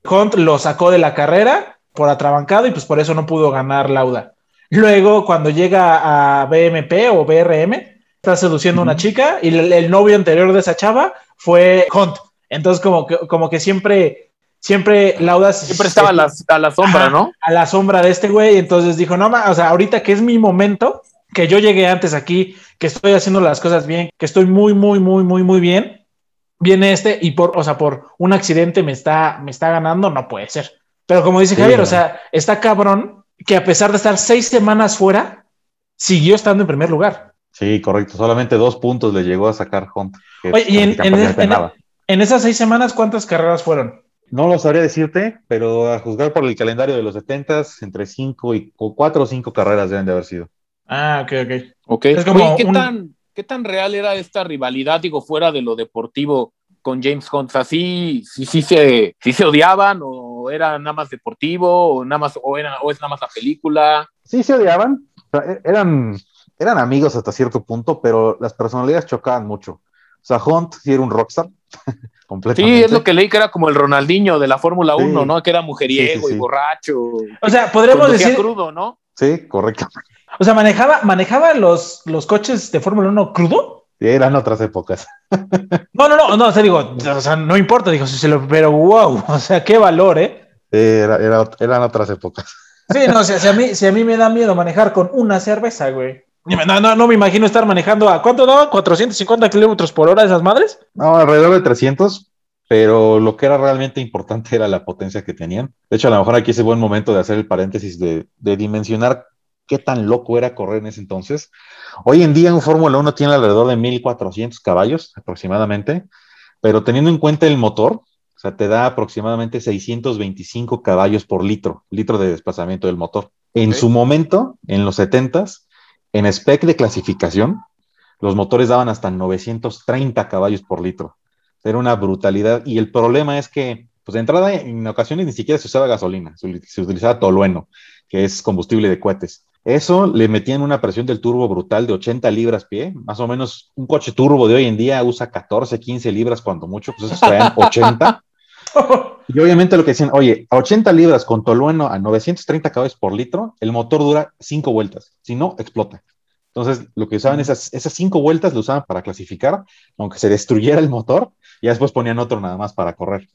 Hunt lo sacó de la carrera por atrabancado y pues por eso no pudo ganar Lauda. Luego, cuando llega a BMP o BRM, está seduciendo a una chica y el, el novio anterior de esa chava fue Hunt. Entonces, como que, como que siempre, siempre Lauda Siempre estaba a la, a la sombra, Ajá, ¿no? a la sombra de este güey. Entonces dijo, no, ma, o sea, ahorita que es mi momento, que yo llegué antes aquí, que estoy haciendo las cosas bien, que estoy muy, muy, muy, muy, muy bien, viene este y por, o sea, por un accidente me está, me está ganando, no puede ser. Pero como dice Sí, Javier, o sea, está cabrón que a pesar de estar seis semanas fuera, siguió estando en primer lugar. Sí, correcto. Solamente dos puntos le llegó a sacar Hunt. que Oye, y en, en- prácticamente en- esas seis semanas, ¿cuántas carreras fueron? No lo sabría decirte, pero a juzgar por el calendario de los 70 entre cinco y o cuatro o cinco carreras deben de haber sido. Ah, ok, ok. Ok. Es como Oye, ¿qué, un- tan, ¿qué tan real era esta rivalidad, digo, fuera de lo deportivo con James Hunt? Sea, ¿sí, sí, se, sí se odiaban o era nada más deportivo o, nada más, o, era, o es nada más la película? Sí, se odiaban. O sea, e- eran, eran amigos hasta cierto punto, pero las personalidades chocaban mucho. O sea, Hunt sí era un rockstar. completamente. Sí, es lo que leí que era como el Ronaldinho de la Fórmula Sí. 1, ¿no? Que era mujeriego Sí, sí, sí. y borracho. O sea, podríamos decir, crudo, ¿no? Sí, correcto. o sea, manejaba, manejaba los, los coches de Fórmula 1 crudo. Sí, eran otras épocas. No, no, no, no, o sea, digo, o sea, no importa, dijo, si se lo, pero wow, o sea, qué valor, ¿eh? Era- era- eran otras épocas. Sí, no, si, si a mí, si a mí me da miedo manejar con una cerveza, güey. No, no, no me imagino estar manejando a, ¿cuánto daba? ¿450 kilómetros por hora esas madres? No, alrededor de 300, pero lo que era realmente importante era la potencia que tenían. De hecho, a lo mejor aquí es el buen momento de hacer el paréntesis de, de dimensionar qué tan loco era correr en ese entonces. Hoy en día un Fórmula 1 tiene alrededor de 1400 caballos aproximadamente, pero teniendo en cuenta el motor, o sea, te da aproximadamente 625 caballos por litro, litro de desplazamiento del motor. En su momento, en los 70s, en spec de clasificación, los motores daban hasta 930 caballos por litro. Era una brutalidad. Y el problema es que, pues de entrada, en ocasiones ni siquiera se usaba gasolina, se, se utilizaba tolueno, que es combustible de cohetes. Eso le metían una presión del turbo brutal de 80 libras pie, más o menos un coche turbo de hoy en día usa 14, 15 libras cuando mucho, pues esos traían 80. Y obviamente lo que decían, oye, a 80 libras con tolueno a 930 caballos por litro, el motor dura 5 vueltas, si no, explota. Entonces, lo que usaban esas, esas cinco vueltas lo usaban para clasificar, aunque se destruyera el motor, y después ponían otro nada más para correr.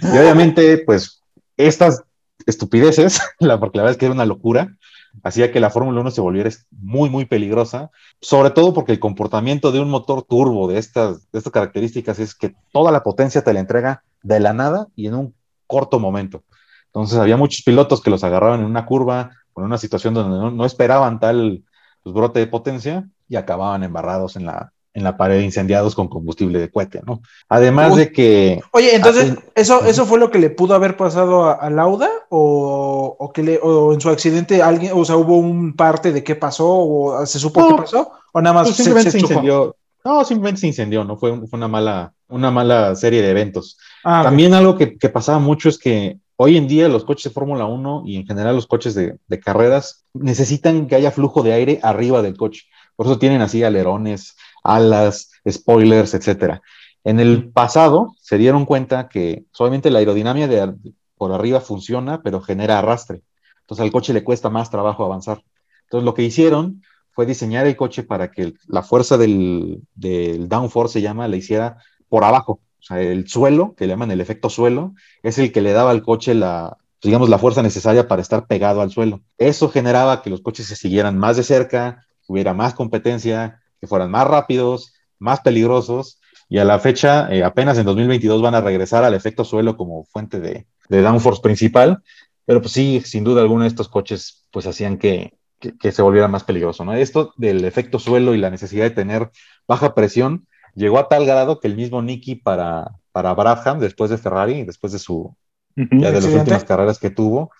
Y obviamente, pues, estas estupideces, la, porque la verdad es que era una locura, hacía que la Fórmula 1 se volviera muy, muy peligrosa, sobre todo porque el comportamiento de un motor turbo de estas, de estas características es que toda la potencia te la entrega de la nada y en un corto momento. Entonces había muchos pilotos que los agarraban en una curva en una situación donde no, no esperaban tal pues, brote de potencia y acababan embarrados en la, en la pared incendiados con combustible de cohete, ¿no? Además Uy. de que Oye, entonces, Ah, ¿eso, ¿eso fue lo que le pudo haber pasado a, a Lauda? O, o que le, ¿O en su accidente alguien, o sea, hubo un parte de qué pasó? ¿O se supo No. qué pasó? ¿O nada más pues, simplemente se incendió. No, simplemente se incendió, ¿no? Fue, fue una, mala, una mala serie de eventos. Ah. También algo que, que pasaba mucho es que hoy en día los coches de Fórmula 1 y en general los coches de, de carreras necesitan que haya flujo de aire arriba del coche. Por eso tienen así alerones, alas, spoilers, etcétera. En el pasado se dieron cuenta que solamente la aerodinámica de, por arriba funciona, pero genera arrastre. Entonces al coche le cuesta más trabajo avanzar. Entonces lo que hicieron fue diseñar el coche para que la fuerza del, del downforce se llama, le hiciera por abajo. O sea, el suelo, que le llaman el efecto suelo, es el que le daba al coche la, digamos, la fuerza necesaria para estar pegado al suelo. Eso generaba que los coches se siguieran más de cerca, hubiera más competencia, que fueran más rápidos, más peligrosos. Y a la fecha, eh, apenas en 2022 van a regresar al efecto suelo como fuente de, de downforce principal. Pero pues sí, sin duda alguna estos coches pues hacían que, que, que se volviera más peligroso, ¿no? Esto del efecto suelo y la necesidad de tener baja presión llegó a tal grado que el mismo Nicky para, para Brabham, después de Ferrari, después de su, ya de las últimas carreras que tuvo,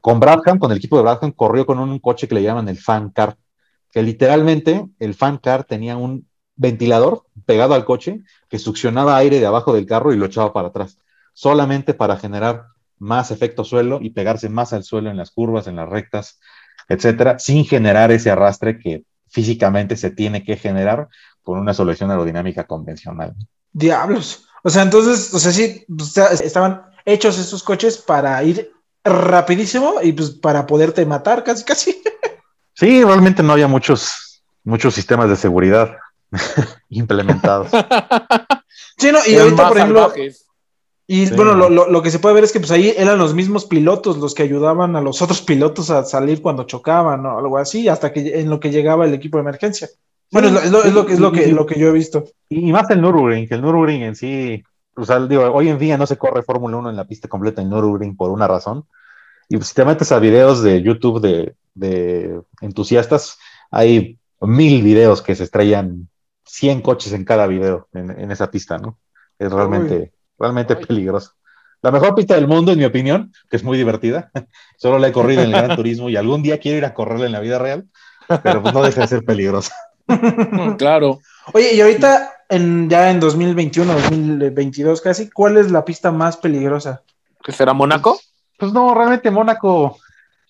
con Brabham, con el equipo de Brabham, corrió con un coche que le llaman el fan car, que literalmente el fan car tenía un ventilador pegado al coche que succionaba aire de abajo del carro y lo echaba para atrás, solamente para generar más efecto suelo y pegarse más al suelo en las curvas, en las rectas, etcétera, sin generar ese arrastre que físicamente se tiene que generar con una solución aerodinámica convencional. Diablos. O sea, entonces, o sea, sí, estaban hechos esos coches para ir rapidísimo y pues para poderte matar casi, casi. Sí, realmente no había muchos, muchos sistemas de seguridad implementados. Sí, no, y ahorita, por ejemplo, salvajes. y Sí. bueno, lo, lo- lo que se puede ver es que pues ahí eran los mismos pilotos los que ayudaban a los otros pilotos a salir cuando chocaban o algo así, hasta que en lo que llegaba el equipo de emergencia. Bueno, es, lo, es, lo, es, lo, que- es lo, que, lo que yo he visto. Y, y más el Nürburgring, que el Nürburgring en sí, o sea, digo, hoy en día no se corre Fórmula 1 en la pista completa en Nürburgring por una razón. Y pues, si te metes a videos de YouTube de, de entusiastas, hay mil videos que se estrellan 100 coches en cada video en, en esa pista, ¿no? Es realmente, realmente Ay. peligroso. La mejor pista del mundo, en mi opinión, que es muy divertida. Solo la he corrido en el Gran Turismo y algún día quiero ir a correrla en la vida real, pero pues no deja de ser peligrosa. Claro. Oye, y ahorita, en, ya en 2021, 2022 casi, ¿cuál es la pista más peligrosa? ¿Qué será Mónaco? Pues no, realmente Mónaco,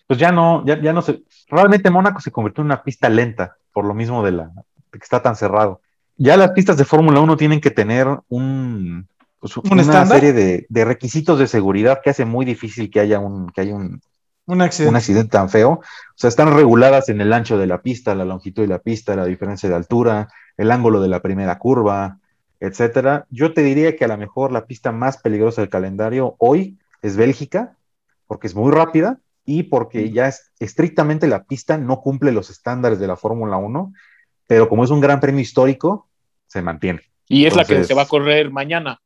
pues ya no, ya, ya no se, realmente Mónaco se convirtió en una pista lenta, por lo mismo de la de que está tan cerrado. Ya las pistas de Fórmula 1 tienen que tener un, pues, ¿Un una estándar? serie de, de requisitos de seguridad que hace muy difícil que haya un, que haya un, Un accidente. un accidente tan feo. O sea, están reguladas en el ancho de la pista, la longitud de la pista, la diferencia de altura, el ángulo de la primera curva, etcétera. Yo te diría que a lo mejor la pista más peligrosa del calendario hoy es Bélgica, porque es muy rápida y porque ya es estrictamente la pista no cumple los estándares de la Fórmula 1, pero como es un gran premio histórico, se mantiene. Y es la que se va a correr mañana.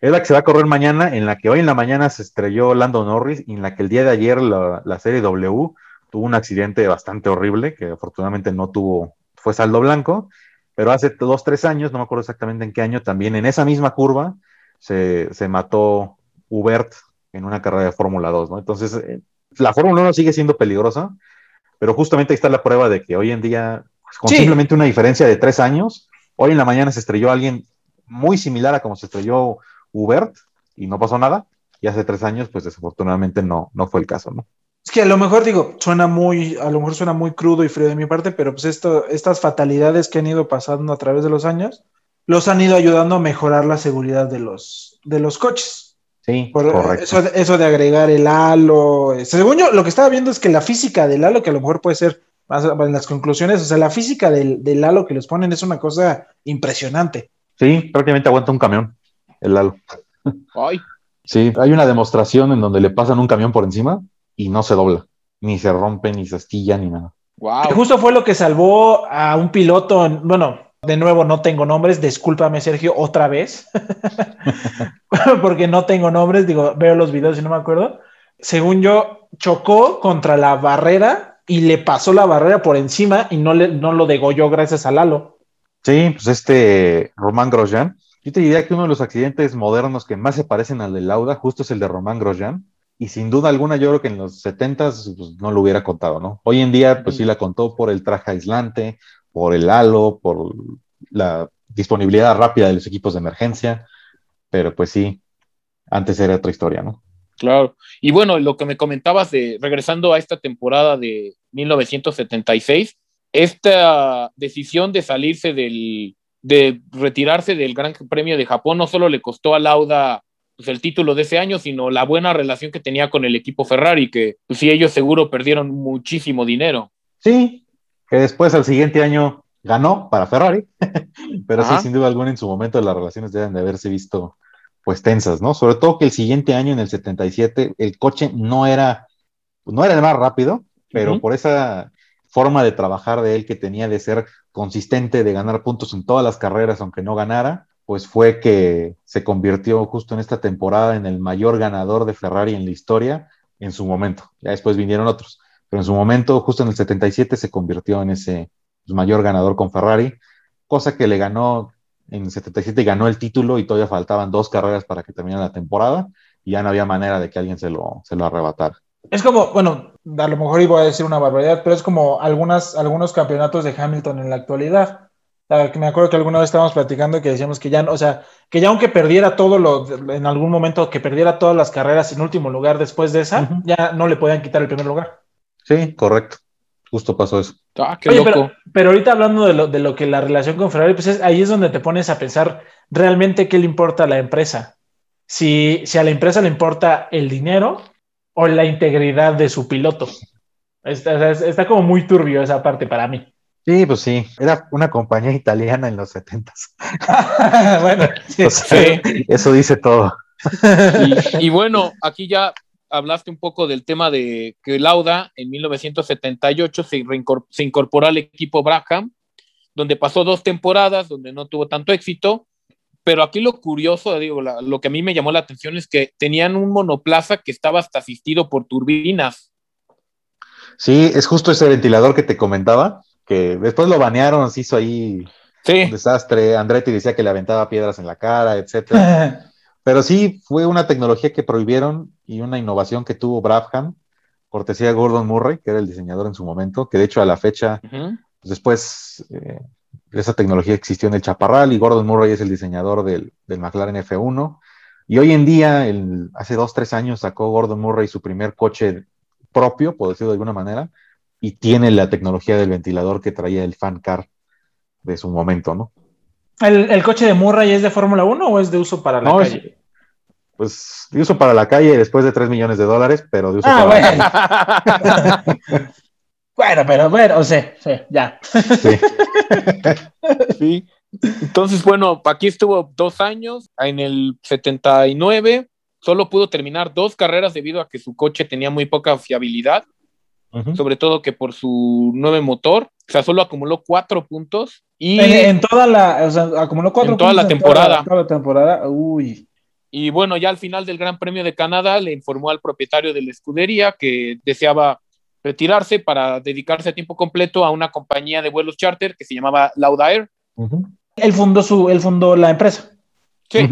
Es la que se va a correr mañana, en la que hoy en la mañana se estrelló Lando Norris, y en la que el día de ayer la, la serie W tuvo un accidente bastante horrible, que afortunadamente no tuvo, fue saldo blanco, pero hace dos, tres años, no me acuerdo exactamente en qué año, también en esa misma curva se, se mató Hubert en una carrera de Fórmula 2, ¿no? Entonces, eh, la Fórmula 1 sigue siendo peligrosa, pero justamente ahí está la prueba de que hoy en día, pues, con Sí. simplemente una diferencia de tres años, hoy en la mañana se estrelló alguien muy similar a como se estrelló Hubert y no pasó nada. Y hace tres años, pues desafortunadamente no, no fue el caso, ¿no? Es que a lo mejor digo, suena muy, a lo mejor suena muy crudo y frío de mi parte, pero pues esto, estas fatalidades que han ido pasando a través de los años, los han ido ayudando a mejorar la seguridad de los, de los coches. Sí, Por correcto. Eso, de- eso de agregar el halo. eh, Según yo, lo que estaba viendo es que la física del halo, que a lo mejor puede ser más en las conclusiones, o sea, la física del, del halo que les ponen es una cosa impresionante. Sí, prácticamente aguanta un camión, el Lalo. Ay, Sí, hay una demostración en donde le pasan un camión por encima y no se dobla, ni se rompe, ni se astilla, ni nada. Que wow. justo fue lo que salvó a un piloto, en- bueno, de nuevo no tengo nombres, discúlpame Sergio, otra vez, porque no tengo nombres, digo, veo los videos y no me acuerdo. Según yo, chocó contra la barrera y le pasó la barrera por encima y no, le, no lo degolló gracias al halo. Sí, pues este Román Grosjean, yo te diría que uno de los accidentes modernos que más se parecen al de Lauda, justo es el de Román Grosjean, y sin duda alguna yo creo que en los 70s pues, no lo hubiera contado, ¿no? Hoy en día pues sí la contó por el traje aislante, por el halo, por la disponibilidad rápida de los equipos de emergencia, pero pues sí, antes era otra historia, ¿no? Claro. Y bueno, lo que me comentabas de regresando a esta temporada de 1976, esta decisión de salirse del, de retirarse del Gran Premio de Japón no solo le costó a Lauda pues, el título de ese año, sino la buena relación que tenía con el equipo Ferrari, que pues, sí, ellos seguro perdieron muchísimo dinero. Sí, que después al siguiente año ganó para Ferrari, pero Ajá. sí, sin duda alguna en su momento las relaciones deben de haberse visto pues tensas, ¿no? Sobre todo que el siguiente año, en el 77, el coche no era, no era el más rápido, pero por esa forma de trabajar de él que tenía de ser consistente, de ganar puntos en todas las carreras, aunque no ganara, pues fue que se convirtió justo en esta temporada en el mayor ganador de Ferrari en la historia, en su momento. Ya después vinieron otros, pero en su momento, justo en el 77, se convirtió en ese pues, mayor ganador con Ferrari, cosa que le ganó en el 77, ganó el título y todavía faltaban dos carreras para que terminara la temporada y ya no había manera de que alguien se lo, se lo arrebatara. Es como, bueno, a lo mejor iba a decir una barbaridad, pero es como algunas, algunos campeonatos de Hamilton en la actualidad. me acuerdo que alguna vez estábamos platicando que decíamos que ya, o sea, que ya aunque perdiera todo lo, en algún momento que perdiera todas las carreras en último lugar después de esa, ya no le podían quitar el primer lugar. Sí, correcto. Justo pasó eso. Ah, qué loco. Pero, ahorita hablando de lo, de lo que la relación con Ferrari, pues ahí es donde te pones a pensar realmente qué le importa a la empresa. Si, si a la empresa le importa el dinero o la integridad de su piloto. Está, como muy turbio esa parte para mí. Sí, pues sí, era una compañía italiana en los setentas. bueno, sí, eso dice todo. Y, bueno, aquí ya hablaste un poco del tema de que Lauda en 1978 se, se incorporó al equipo Braham, donde pasó dos temporadas, donde no tuvo tanto éxito, pero aquí lo curioso, digo, lo que a mí me llamó la atención es que tenían un monoplaza que estaba hasta asistido por turbinas. Sí, es justo ese ventilador que te comentaba, que después lo banearon, se hizo ahí un desastre. Andretti decía que le aventaba piedras en la cara, etcétera. Pero sí, fue una tecnología que prohibieron y una innovación que tuvo Brabham, cortesía de Gordon Murray, que era el diseñador en su momento, que de hecho a la fecha, pues después eh, esa tecnología existió en el Chaparral y Gordon Murray es el diseñador del, McLaren F1. Y hoy en día, hace dos, tres años, sacó Gordon Murray su primer coche propio, por decirlo de alguna manera, y tiene la tecnología del ventilador que traía el fan car de su momento, ¿no? ¿El, coche de Murray es de Fórmula 1 o es de uso para la calle? Pues de uso para la calle después de 3 millones de dólares, pero de uso ah, para la calle. Bueno, pero bueno, o sea, sí, ya. Sí. Entonces, bueno, aquí estuvo dos años. En el 79 solo pudo terminar dos carreras debido a que su coche tenía muy poca fiabilidad, sobre todo que por su nuevo motor. O sea, solo acumuló cuatro puntos. Y en, toda la, o sea, acumuló cuatro en toda la temporada. toda la temporada, uy. Y bueno, ya al final del Gran Premio de Canadá le informó al propietario de la escudería que deseaba retirarse para dedicarse a tiempo completo a una compañía de vuelos charter que se llamaba Laudair. Él fundó su, él fundó la empresa. Sí.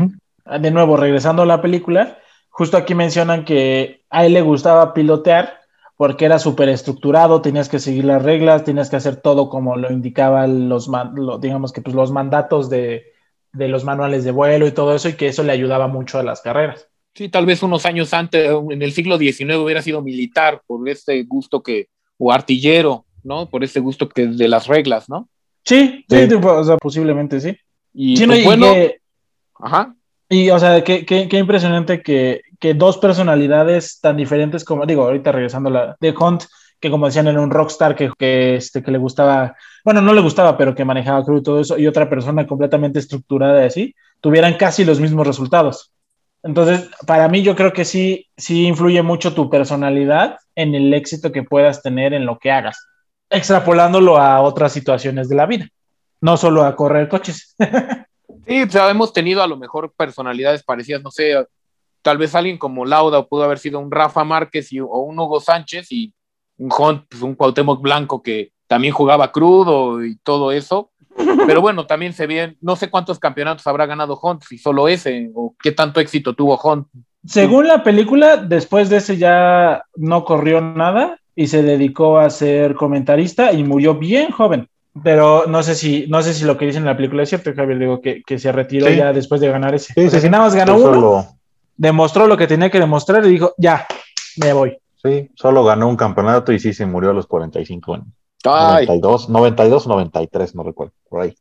De nuevo, regresando a la película, justo aquí mencionan que a él le gustaba pilotear porque era súper estructurado, tenías que seguir las reglas, tenías que hacer todo como lo indicaban los, digamos que pues, los mandatos de, de los manuales de vuelo y todo eso, y que eso le ayudaba mucho a las carreras. Sí, tal vez unos años antes, en el siglo XIX, hubiera sido militar por este gusto que, o artillero, ¿no? Por ese gusto que de las reglas, ¿no? Sí, sí, o sea, posiblemente sí. Y, pues, bueno, ajá. Y, o sea, qué, qué, qué impresionante que, que, dos personalidades tan diferentes como, digo, ahorita regresando a la de Hunt, que como decían era un rockstar que, que, este, que le gustaba, bueno, no le gustaba, pero que manejaba crew y todo eso, y otra persona completamente estructurada así, tuvieran casi los mismos resultados. Entonces, para mí yo creo que sí, sí influye mucho tu personalidad en el éxito que puedas tener en lo que hagas, extrapolándolo a otras situaciones de la vida, no solo a correr coches. sí, pues hemos tenido a lo mejor personalidades parecidas, no sé, tal vez alguien como Lauda pudo haber sido un Rafa Márquez y, o un Hugo Sánchez y un Hunt, pues un Cuauhtémoc Blanco que también jugaba crudo y todo eso, pero bueno, también se ve, no sé cuántos campeonatos habrá ganado Hunt, si solo ese, o qué tanto éxito tuvo Hunt. Según la película, después de ese ya no corrió nada y se dedicó a ser comentarista y murió bien joven. Pero no sé si, no sé si lo que dice en la película es cierto, Javier, digo que, que se retiró ya después de ganar ese. Sí, si nada más ganó uno, demostró lo que tenía que demostrar y dijo, ya, me voy. Sí, solo ganó un campeonato y sí se murió a los 45 años. 92, 92, 93, no recuerdo, por ahí.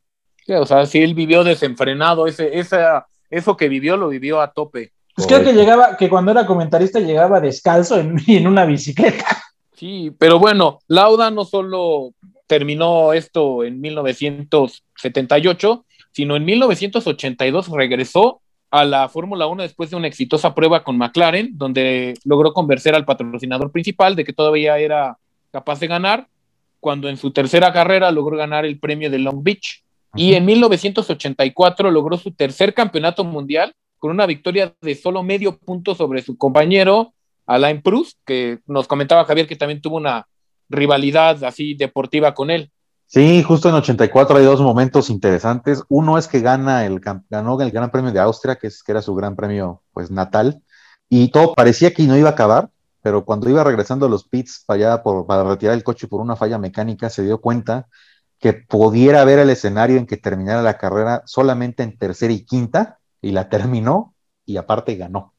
o sea, si él vivió desenfrenado, ese, esa, eso que vivió lo vivió a tope. Pues creo que llegaba, que cuando era comentarista llegaba descalzo en, en una bicicleta. Sí, pero bueno, Lauda no solo terminó esto en 1978, sino en 1982 regresó a la Fórmula 1 después de una exitosa prueba con McLaren, donde logró convencer al patrocinador principal de que todavía era capaz de ganar cuando en su tercera carrera logró ganar el premio de Long Beach. Y en 1984 logró su tercer campeonato mundial con una victoria de solo medio punto sobre su compañero Alain Proust, que nos comentaba Javier que también tuvo una rivalidad así deportiva con él. Sí, justo en 84 hay dos momentos interesantes. Uno es que gana el, ganó el Gran Premio de Austria, que, es, que era su gran premio pues, natal, y todo parecía que no iba a acabar, pero cuando iba regresando a los pits para, por, para retirar el coche por una falla mecánica, se dio cuenta que pudiera ver el escenario en que terminara la carrera solamente en tercera y quinta, y la terminó, y aparte ganó.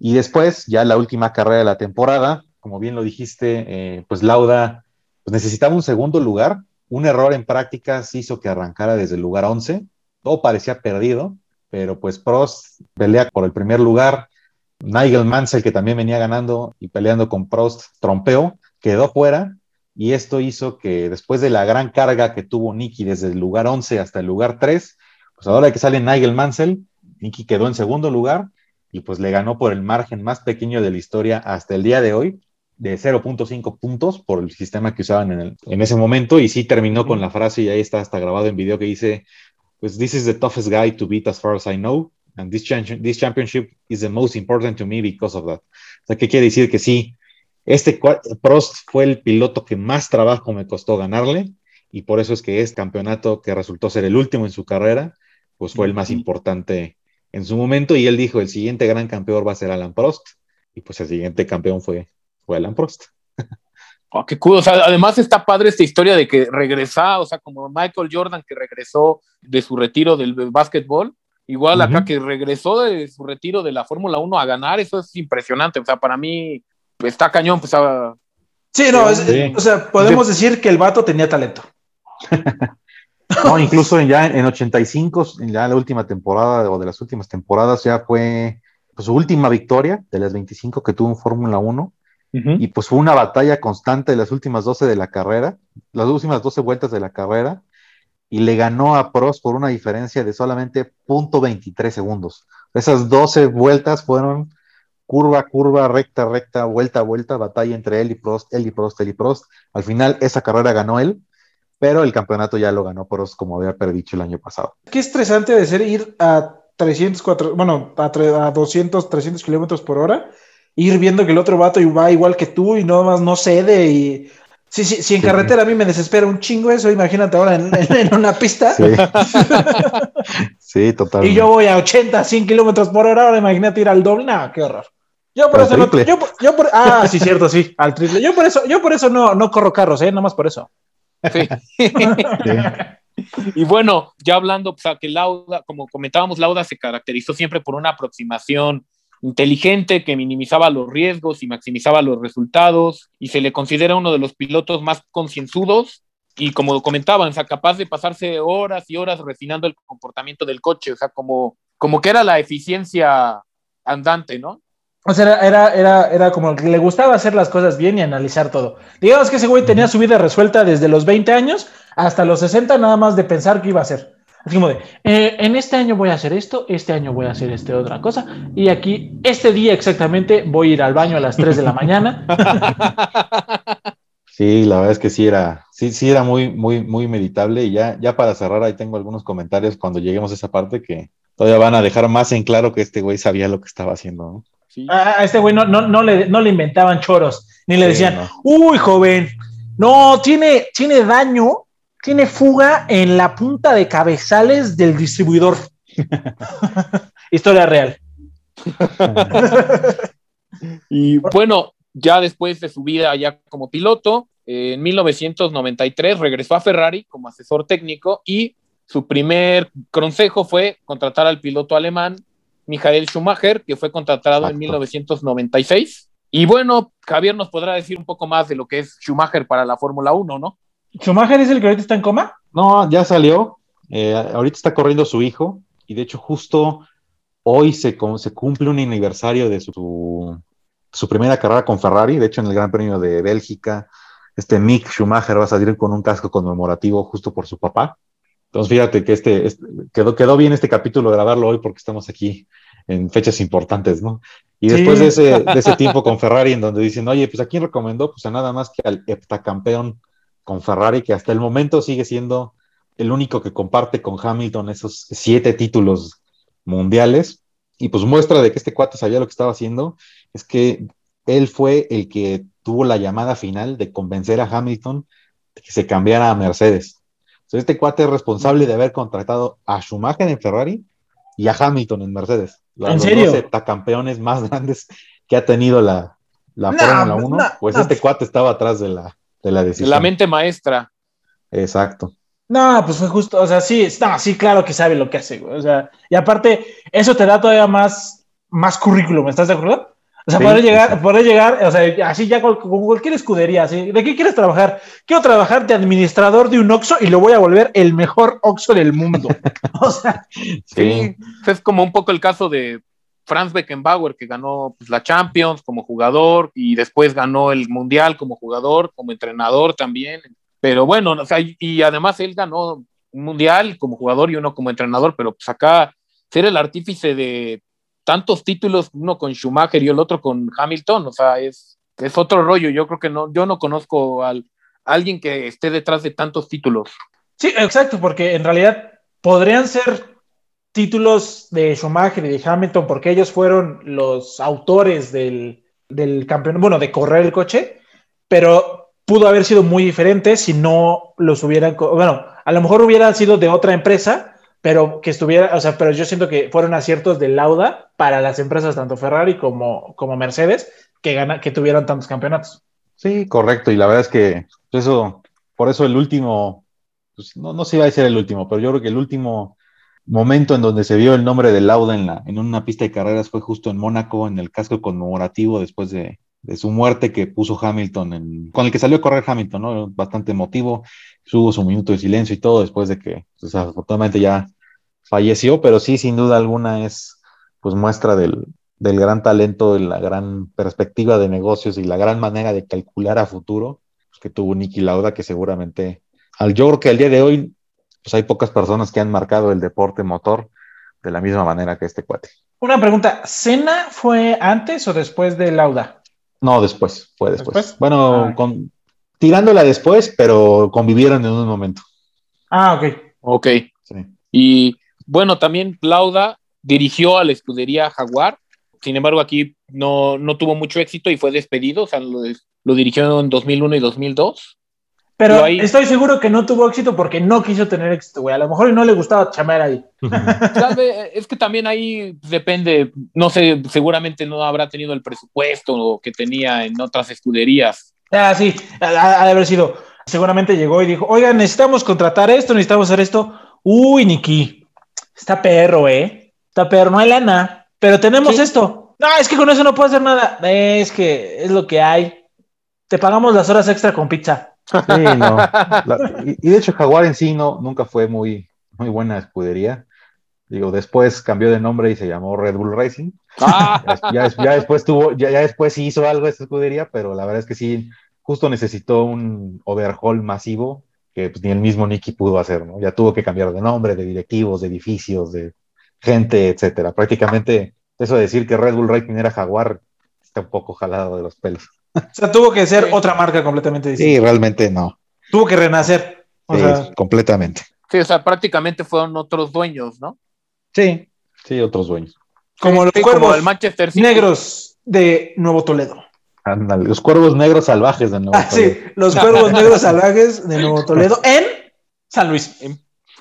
Y después, ya la última carrera de la temporada, como bien lo dijiste, eh, pues Lauda pues necesitaba un segundo lugar. Un error en prácticas hizo que arrancara desde el lugar 11. Todo parecía perdido, pero pues Prost pelea por el primer lugar. Nigel Mansell, que también venía ganando y peleando con Prost, trompeó, quedó fuera. Y esto hizo que después de la gran carga que tuvo Nicky desde el lugar 11 hasta el lugar 3, pues ahora que sale Nigel Mansell, Nicky quedó en segundo lugar y pues le ganó por el margen más pequeño de la historia hasta el día de hoy, de 0.5 puntos por el sistema que usaban en, en, ese momento y sí terminó con la frase y ahí está hasta grabado en video que dice, pues this is the toughest guy to beat as far as I know and this, this championship is the most important to me because of that. O sea, ¿qué quiere decir? Que sí, este Prost fue el piloto que más trabajo me costó ganarle y por eso es que este campeonato que resultó ser el último en su carrera, pues fue el más importante en su momento y él dijo, el siguiente gran campeón va a ser Alan Prost y pues el siguiente campeón fue fue Alan Prost. Oh, qué cool. O sea, además está padre esta historia de que regresa, o sea, como Michael Jordan que regresó de su retiro del básquetbol, igual acá que regresó de su retiro de la Fórmula 1 a ganar, eso es impresionante. O sea, para mí está cañón. Pues, sí, no, o sea, podemos decir que el vato tenía talento. no, incluso ya en 85, ya la última temporada o de las últimas temporadas, ya fue pues, su última victoria de las 25 que tuvo en Fórmula 1 y pues fue una batalla constante las últimas 12 de la carrera, las últimas 12 vueltas de la carrera, y le ganó a Prost por una diferencia de solamente .23 segundos. Esas 12 vueltas fueron curva, curva, recta, recta, vuelta, vuelta, batalla entre él y Prost, él y Prost, él y Prost. Al final esa carrera ganó él, pero el campeonato ya lo ganó Prost como había predicho el año pasado. Qué estresante de ser ir a 300, bueno, a, a 200, 300 kilómetros por hora ir viendo que el otro vato va igual que tú y no más no cede y sí, sí, si en carretera a mí me desespera un chingo eso, imagínate ahora en, una pista. Sí. totalmente. Y yo voy a 80, 100 kilómetros por hora, ahora imagínate ir al doble, no, qué horror. Yo por eso no, yo, por, ah, sí, cierto, sí, al triple. Yo por eso, yo por eso no, no corro carros, eh, más por eso. Sí. Y bueno, ya hablando, pues, que Lauda, como comentábamos, Lauda se caracterizó siempre por una aproximación inteligente que minimizaba los riesgos y maximizaba los resultados y se le considera uno de los pilotos más concienzudos y como comentaban, o sea, capaz de pasarse horas y horas refinando el comportamiento del coche, o sea, como, como que era la eficiencia andante, ¿no? O sea, era, era, era como que le gustaba hacer las cosas bien y analizar todo. Digamos que ese güey tenía su vida resuelta desde los 20 años hasta los 60 nada más de pensar qué iba a hacer. Así como de, eh, en este año voy a hacer esto, este año voy a hacer este otra cosa, y aquí, este día exactamente, voy a ir al baño a las 3 de la mañana. Sí, la verdad es que sí era, sí, sí era muy, muy, muy meditable. Y ya, ya para cerrar, ahí tengo algunos comentarios cuando lleguemos a esa parte que todavía van a dejar más en claro que este güey sabía lo que estaba haciendo, A este güey no, no, le, no le inventaban choros, ni le decían, uy, joven, no, tiene, tiene daño tiene fuga en la punta de cabezales del distribuidor. Historia real. y bueno, ya después de su vida ya como piloto, en 1993 regresó a Ferrari como asesor técnico y su primer consejo fue contratar al piloto alemán Michael Schumacher, que fue contratado en 1996. Y bueno, Javier nos podrá decir un poco más de lo que es Schumacher para la Fórmula 1, ¿no? ¿Schumacher es el que ahorita está en coma? No, ya salió. Eh, ahorita está corriendo su hijo y de hecho justo hoy se, se cumple un aniversario de su, su, primera carrera con Ferrari. De hecho, en el Gran Premio de Bélgica, este Mick Schumacher va a salir con un casco conmemorativo justo por su papá. Entonces, fíjate que este, este quedó, quedó bien este capítulo grabarlo hoy porque estamos aquí en fechas importantes, ¿no? Y después de, ese, de ese tiempo con Ferrari, en donde dicen, oye, pues a quién recomendó, pues a nada más que al heptacampeón con Ferrari, que hasta el momento sigue siendo el único que comparte con Hamilton esos siete títulos mundiales. Y pues muestra de que este cuate sabía lo que estaba haciendo, es que él fue el que tuvo la llamada final de convencer a Hamilton de que se cambiara a Mercedes. Entonces, este cuate es responsable de haber contratado a Schumacher en Ferrari y a Hamilton en Mercedes. Los, ¿En serio? Los dos heptacampeones más grandes que ha tenido la, la No, Fórmula no, 1. no, pues no. este cuate estaba atrás de la, de la decisión. La mente maestra. Exacto. No, pues fue justo, o sea, sí, no, sí, claro que sabe lo que hace, güey. O sea, y aparte, eso te da todavía más, más currículum, ¿estás de acuerdo? O sea, Sí, poder llegar, poder llegar, o sea, así ya con, con cualquier escudería, así, ¿de qué quieres trabajar? Quiero trabajar de administrador de un Oxxo y lo voy a volver el mejor Oxxo del mundo. o sea, Sí. Es como un poco el caso de Franz Beckenbauer, que ganó pues, la Champions como jugador y después ganó el Mundial como jugador, como entrenador también. Pero bueno, o sea, y- además él ganó un Mundial como jugador y uno como entrenador, pero pues acá ser el artífice de tantos títulos, uno con Schumacher y el otro con Hamilton, o sea, es, es otro rollo. Yo creo que no, yo no conozco al, alguien que esté detrás de tantos títulos. sí, exacto, porque en realidad podrían ser títulos de Schumacher y de Hamilton, porque ellos fueron los autores del, del campeón, bueno, de correr el coche, pero pudo haber sido muy diferente si no los hubieran, bueno, a lo mejor hubieran sido de otra empresa, pero que estuviera, o sea, pero yo siento que fueron aciertos de Lauda para las empresas tanto Ferrari como, como Mercedes que gana, que tuvieran tantos campeonatos. Sí, correcto. Y la verdad es que eso, por eso el último, pues, no, no se iba a decir el último, pero yo creo que el último momento en donde se vio el nombre de Lauda en, la, en una pista de carreras fue justo en Mónaco, en el casco conmemorativo después de, de su muerte que puso Hamilton, con el que salió a correr Hamilton, ¿no? Bastante emotivo, hubo su minuto de silencio y todo después de que, pues, afortunadamente ya falleció, pero sí, sin duda alguna es, pues, muestra del, del gran talento, y la gran perspectiva de negocios y la gran manera de calcular a futuro pues, que tuvo Nicky Lauda, que seguramente, al, yo creo que al día de hoy, pues hay pocas personas que han marcado el deporte motor de la misma manera que este cuate. Una pregunta, ¿Cena fue antes o después de Lauda? No, después, fue después. ¿Después? Bueno, Ah. con, tirándola después, pero convivieron en un momento. Ah, ok. Ok. Sí. Y bueno, también Lauda dirigió a la escudería Jaguar. Sin embargo, aquí no, no tuvo mucho éxito y fue despedido. O sea, lo, lo dirigió en 2001 y 2002. Pero ahí- estoy seguro que no tuvo éxito porque no quiso tener éxito, güey. A lo mejor no le gustaba chamar ahí. Tal vez, es que también ahí depende, no sé, seguramente no habrá tenido el presupuesto que tenía en otras escuderías. Ah, sí, ha, ha de haber sido. Seguramente llegó y dijo, oigan, necesitamos contratar esto, necesitamos hacer esto. Uy, Niki, está perro, ¿eh? Está perro, no hay lana, pero tenemos Sí. esto. No, es que con eso no puedo hacer nada. Es que es lo que hay. Te pagamos las horas extra con pizza. Sí, no. La- y, y de hecho, Jaguar en sí no, nunca fue muy, muy buena escudería. Digo, después cambió de nombre y se llamó Red Bull Racing. Ah, Ya, ya, ya después tuvo, ya, ya después sí hizo algo esta escudería, pero la verdad es que sí, justo necesitó un overhaul masivo que pues, ni el mismo Nicky pudo hacer, ¿no? Ya tuvo que cambiar de nombre, de directivos, de edificios, de gente, etcétera. Prácticamente eso de decir que Red Bull Racing era Jaguar está un poco jalado de los pelos. O sea, tuvo que ser Sí. otra marca completamente distinta. Sí, realmente no. Tuvo que renacer. O Sí, sea, completamente. sí, o sea, prácticamente fueron otros dueños, ¿no? Sí, sí, otros dueños. como los Sí, cuervos como el Manchester City. negros de Nuevo Toledo. Ándale, los cuervos negros salvajes de nuevo. Ah, sí, los cuervos negros salvajes de Nuevo Toledo en San Luis.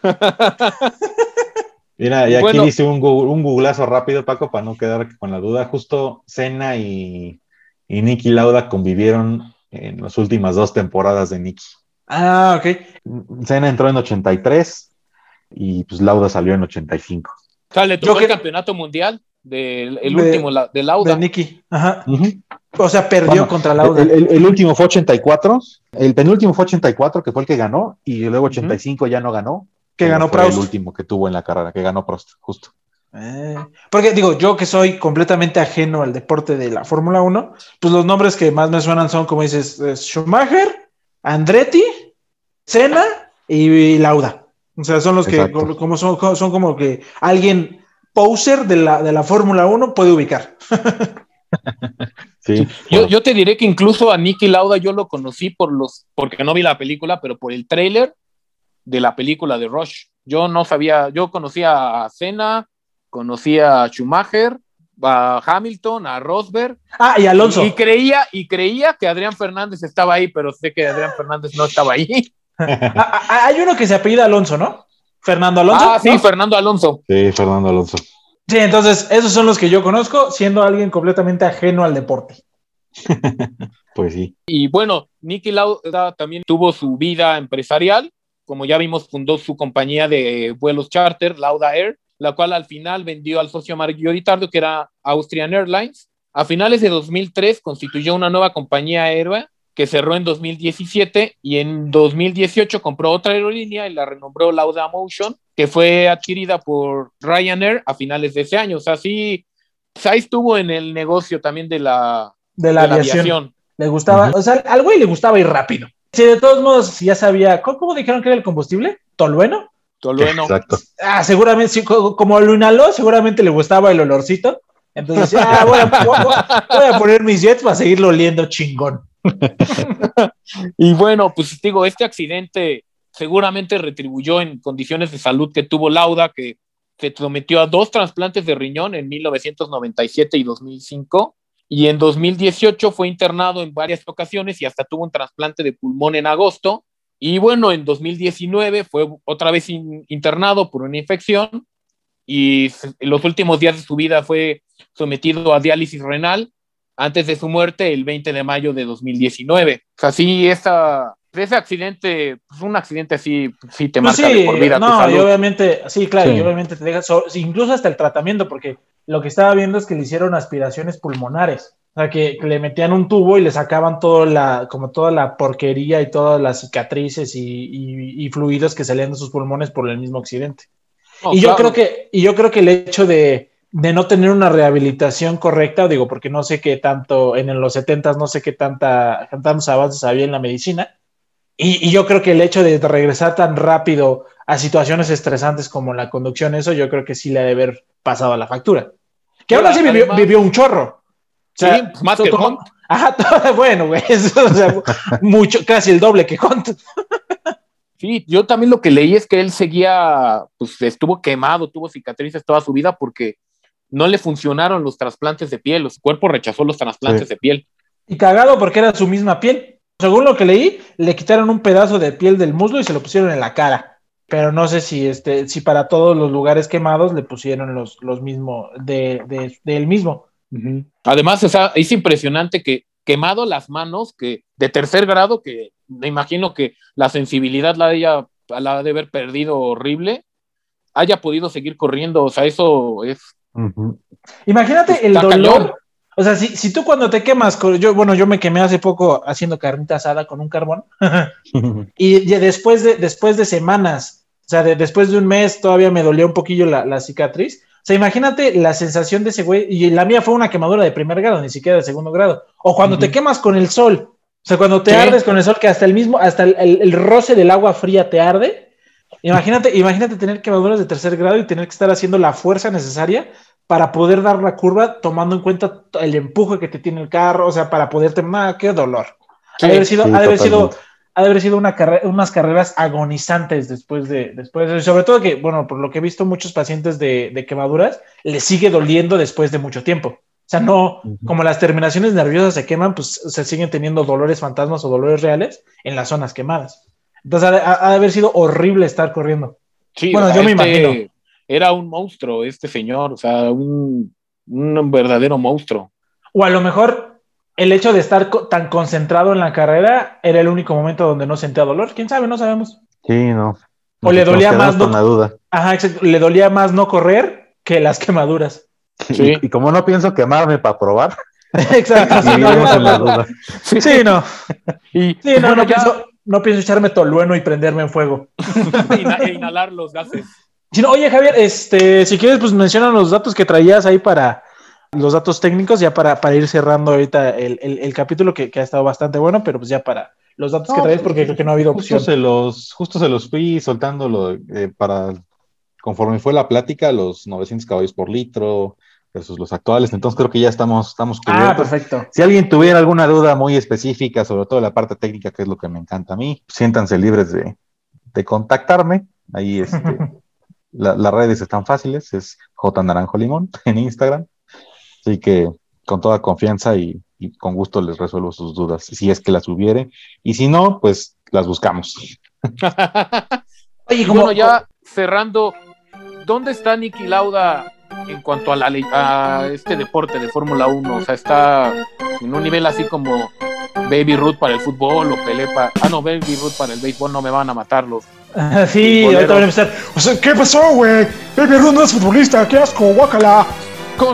Mira, y aquí Bueno. dice un, un googlazo rápido, Paco, para no quedar con la duda. Justo Senna y, y Nicky Lauda convivieron en las últimas dos temporadas de Nicky. Ah, ok. Senna entró en 83 y pues Lauda salió en 85. O sea, le Yo tocó que- el campeonato mundial del el De- último la- de Lauda. De Nicky. Ajá. O sea, perdió Bueno, contra Lauda. El, el- el último fue 84, el penúltimo fue 84, que fue el que ganó, y luego 85 ya no ganó. que pero ganó fue Proust. El último que tuvo en la carrera, que ganó Prost, justo. Eh, porque digo, yo que soy completamente ajeno al deporte de la Fórmula 1, pues los nombres que más me suenan son, como dices, es Schumacher, Andretti, Senna y Lauda. O sea, son los que, como son, son como que alguien poser de la, de la Fórmula 1 puede ubicar. Sí. Yo, bueno. yo te diré que incluso a Nicky Lauda yo lo conocí por los, porque no vi la película, pero por el tráiler de la película de Rush. Yo no sabía, yo conocía a Senna, conocía a Schumacher a Hamilton, a Rosberg. Ah, y Alonso. Y, creía, y creía que Adrián Fernández estaba ahí, pero sé que Adrián Fernández no estaba ahí. Ah, ah, hay uno que se apellida Alonso, ¿no? Fernando Alonso. Ah, sí, ¿no? Fernando Alonso. Sí, Fernando Alonso. Sí, entonces esos son los que yo conozco, siendo alguien completamente ajeno al deporte. Pues sí. Y bueno, Nicky Lauda también tuvo su vida empresarial. Como ya vimos, fundó su compañía de vuelos charter, Lauda Air, la cual al final vendió al socio mayoritario que era Austrian Airlines. A finales de 2003 constituyó una nueva compañía aérea que cerró en 2017 y en 2018 compró otra aerolínea y la renombró Lauda Motion, que fue adquirida por Ryanair a finales de ese año. O sea, sí, ahí estuvo en el negocio también de la, De la, de la aviación. aviación. Le gustaba, o sea, al güey le gustaba ir rápido. Sí, de todos modos, ya sabía, ¿cómo, cómo dijeron que era el combustible? ¿Tolueno? Tolueno. Exacto. Ah, seguramente, como lo inhaló, seguramente le gustaba el olorcito. Entonces, decía, ah, voy, a, voy a- voy a poner mis jets para seguirlo oliendo chingón. Y bueno, pues digo, este accidente seguramente retribuyó en condiciones de salud que tuvo Lauda, que se sometió a dos trasplantes de riñón en 1997 y 2005, y en 2018 fue internado en varias ocasiones y hasta tuvo un trasplante de pulmón en agosto. Y bueno, en 2019 fue otra vez in- internado por una infección y en los últimos días de su vida fue sometido a diálisis renal antes de su muerte el 20 de mayo de 2019. O sea, sí, esa, ese accidente, pues un accidente así, sí te Pues marca de por vida tu no, y salud. obviamente, sí, claro, Sí. y obviamente te deja, so- incluso hasta el tratamiento, porque lo que estaba viendo es que le hicieron aspiraciones pulmonares. O sea, que, que le metían un tubo y le sacaban toda la, como toda la porquería y todas las cicatrices y, y- y fluidos que salían de sus pulmones por el mismo accidente. Y yo claro. creo que, y yo creo que el hecho de, de no tener una rehabilitación correcta, digo, porque no sé qué tanto, en los 70 no sé qué tanta, tantos avances había en la medicina, y, y yo creo que el hecho de regresar tan rápido a situaciones estresantes como la conducción, eso yo creo que sí le ha de haber pasado a la factura. Que aún Pero así vivió, además- vivió un chorro. Sea, Sí, más que como- Hunt. Ajá, todo- bueno, güey, eso, o sea, mucho, casi el doble que Hunt. Sí, yo también lo que leí es que él seguía, pues estuvo quemado, tuvo cicatrices toda su vida porque no le funcionaron los trasplantes de piel, su cuerpo rechazó los trasplantes Sí. de piel. Y cagado porque era su misma piel. Según lo que leí, le quitaron un pedazo de piel del muslo y se lo pusieron en la cara. Pero no sé si este, si para todos los lugares quemados le pusieron los, los mismos de, de, de él mismo. Además, o sea, es impresionante que quemado las manos, que de tercer grado, que me imagino que la sensibilidad la haya, la ha de haber perdido horrible, haya podido seguir corriendo. O sea, eso es. Imagínate el Está dolor. cañón. O sea, si, si tú cuando te quemas, yo, bueno, yo me quemé hace poco haciendo carnita asada con un carbón. Y ya después de, después de semanas, o sea, de- después de un mes todavía me dolía un poquillo la, la cicatriz. O sea, imagínate la sensación de ese güey. Y la mía fue una quemadura de primer grado, ni siquiera de segundo grado. O cuando te quemas con el sol. O sea, cuando te ardes con el sol, que hasta el mismo, hasta el, el- el roce del agua fría te arde. Imagínate, imagínate tener quemaduras de tercer grado y tener que estar haciendo la fuerza necesaria para poder dar la curva, tomando en cuenta el empuje que te tiene el carro, o sea, para poderte. ¡Ah, qué dolor! Ha de haber sido, Sí, ha de haber sido. Ha de haber sido una carre- unas carreras agonizantes después de, después de- sobre todo que, bueno, por lo que he visto muchos pacientes de, de quemaduras, les sigue doliendo después de mucho tiempo. O sea, no, como las terminaciones nerviosas se queman, pues se siguen teniendo dolores fantasmas o dolores reales en las zonas quemadas. Entonces ha de, ha- ha de haber sido horrible estar corriendo. Sí, Bueno, yo me este imagino. Era un monstruo, este señor, o sea, un, un verdadero monstruo. O a lo mejor el hecho de estar co- tan concentrado en la carrera era el único momento donde no sentía dolor. ¿Quién sabe? No sabemos. Sí, no. O le dolía más, ¿no? la duda. Ajá, exacto. Le dolía más no correr que las quemaduras. Sí. Y, y como no pienso quemarme para probar, Exacto. sí, no, la duda. Sí, no. Y Sí, no, bueno, no, ya pienso, no pienso echarme tolueno y prenderme en fuego. e inhalar los gases. Si no, oye, Javier, este, si quieres, pues menciona los datos que traías ahí para los datos técnicos, ya para, para ir cerrando ahorita el, el- el capítulo que, que ha estado bastante bueno, pero pues ya para los datos que No, traes, porque creo que no ha habido Justo opción. se los, justo se los fui soltándolo eh, para, conforme fue la plática, los 900 caballos por litro versus los actuales. Entonces creo que ya estamos, estamos Ah, perfecto. Si alguien tuviera alguna duda muy específica, sobre todo la parte técnica, que es lo que me encanta a mí, siéntanse libres de, de contactarme. Ahí este, la- las redes están fáciles, es J Naranjo Limón en Instagram. Así que con toda confianza y, y con gusto les resuelvo sus dudas, si es que las hubiere. Y si no, pues las buscamos. Oye, bueno, ya cerrando, ¿dónde está Nicky Lauda en cuanto a, la, a este deporte de Fórmula 1? O sea, está en un nivel así como Baby Ruth para el fútbol o Pelé para... Ah, no, Baby Ruth para el béisbol, no me van a matarlos. sí, ahorita van a empezar. O sea, ¿qué pasó, güey? Baby Ruth no es futbolista, qué asco, guácala.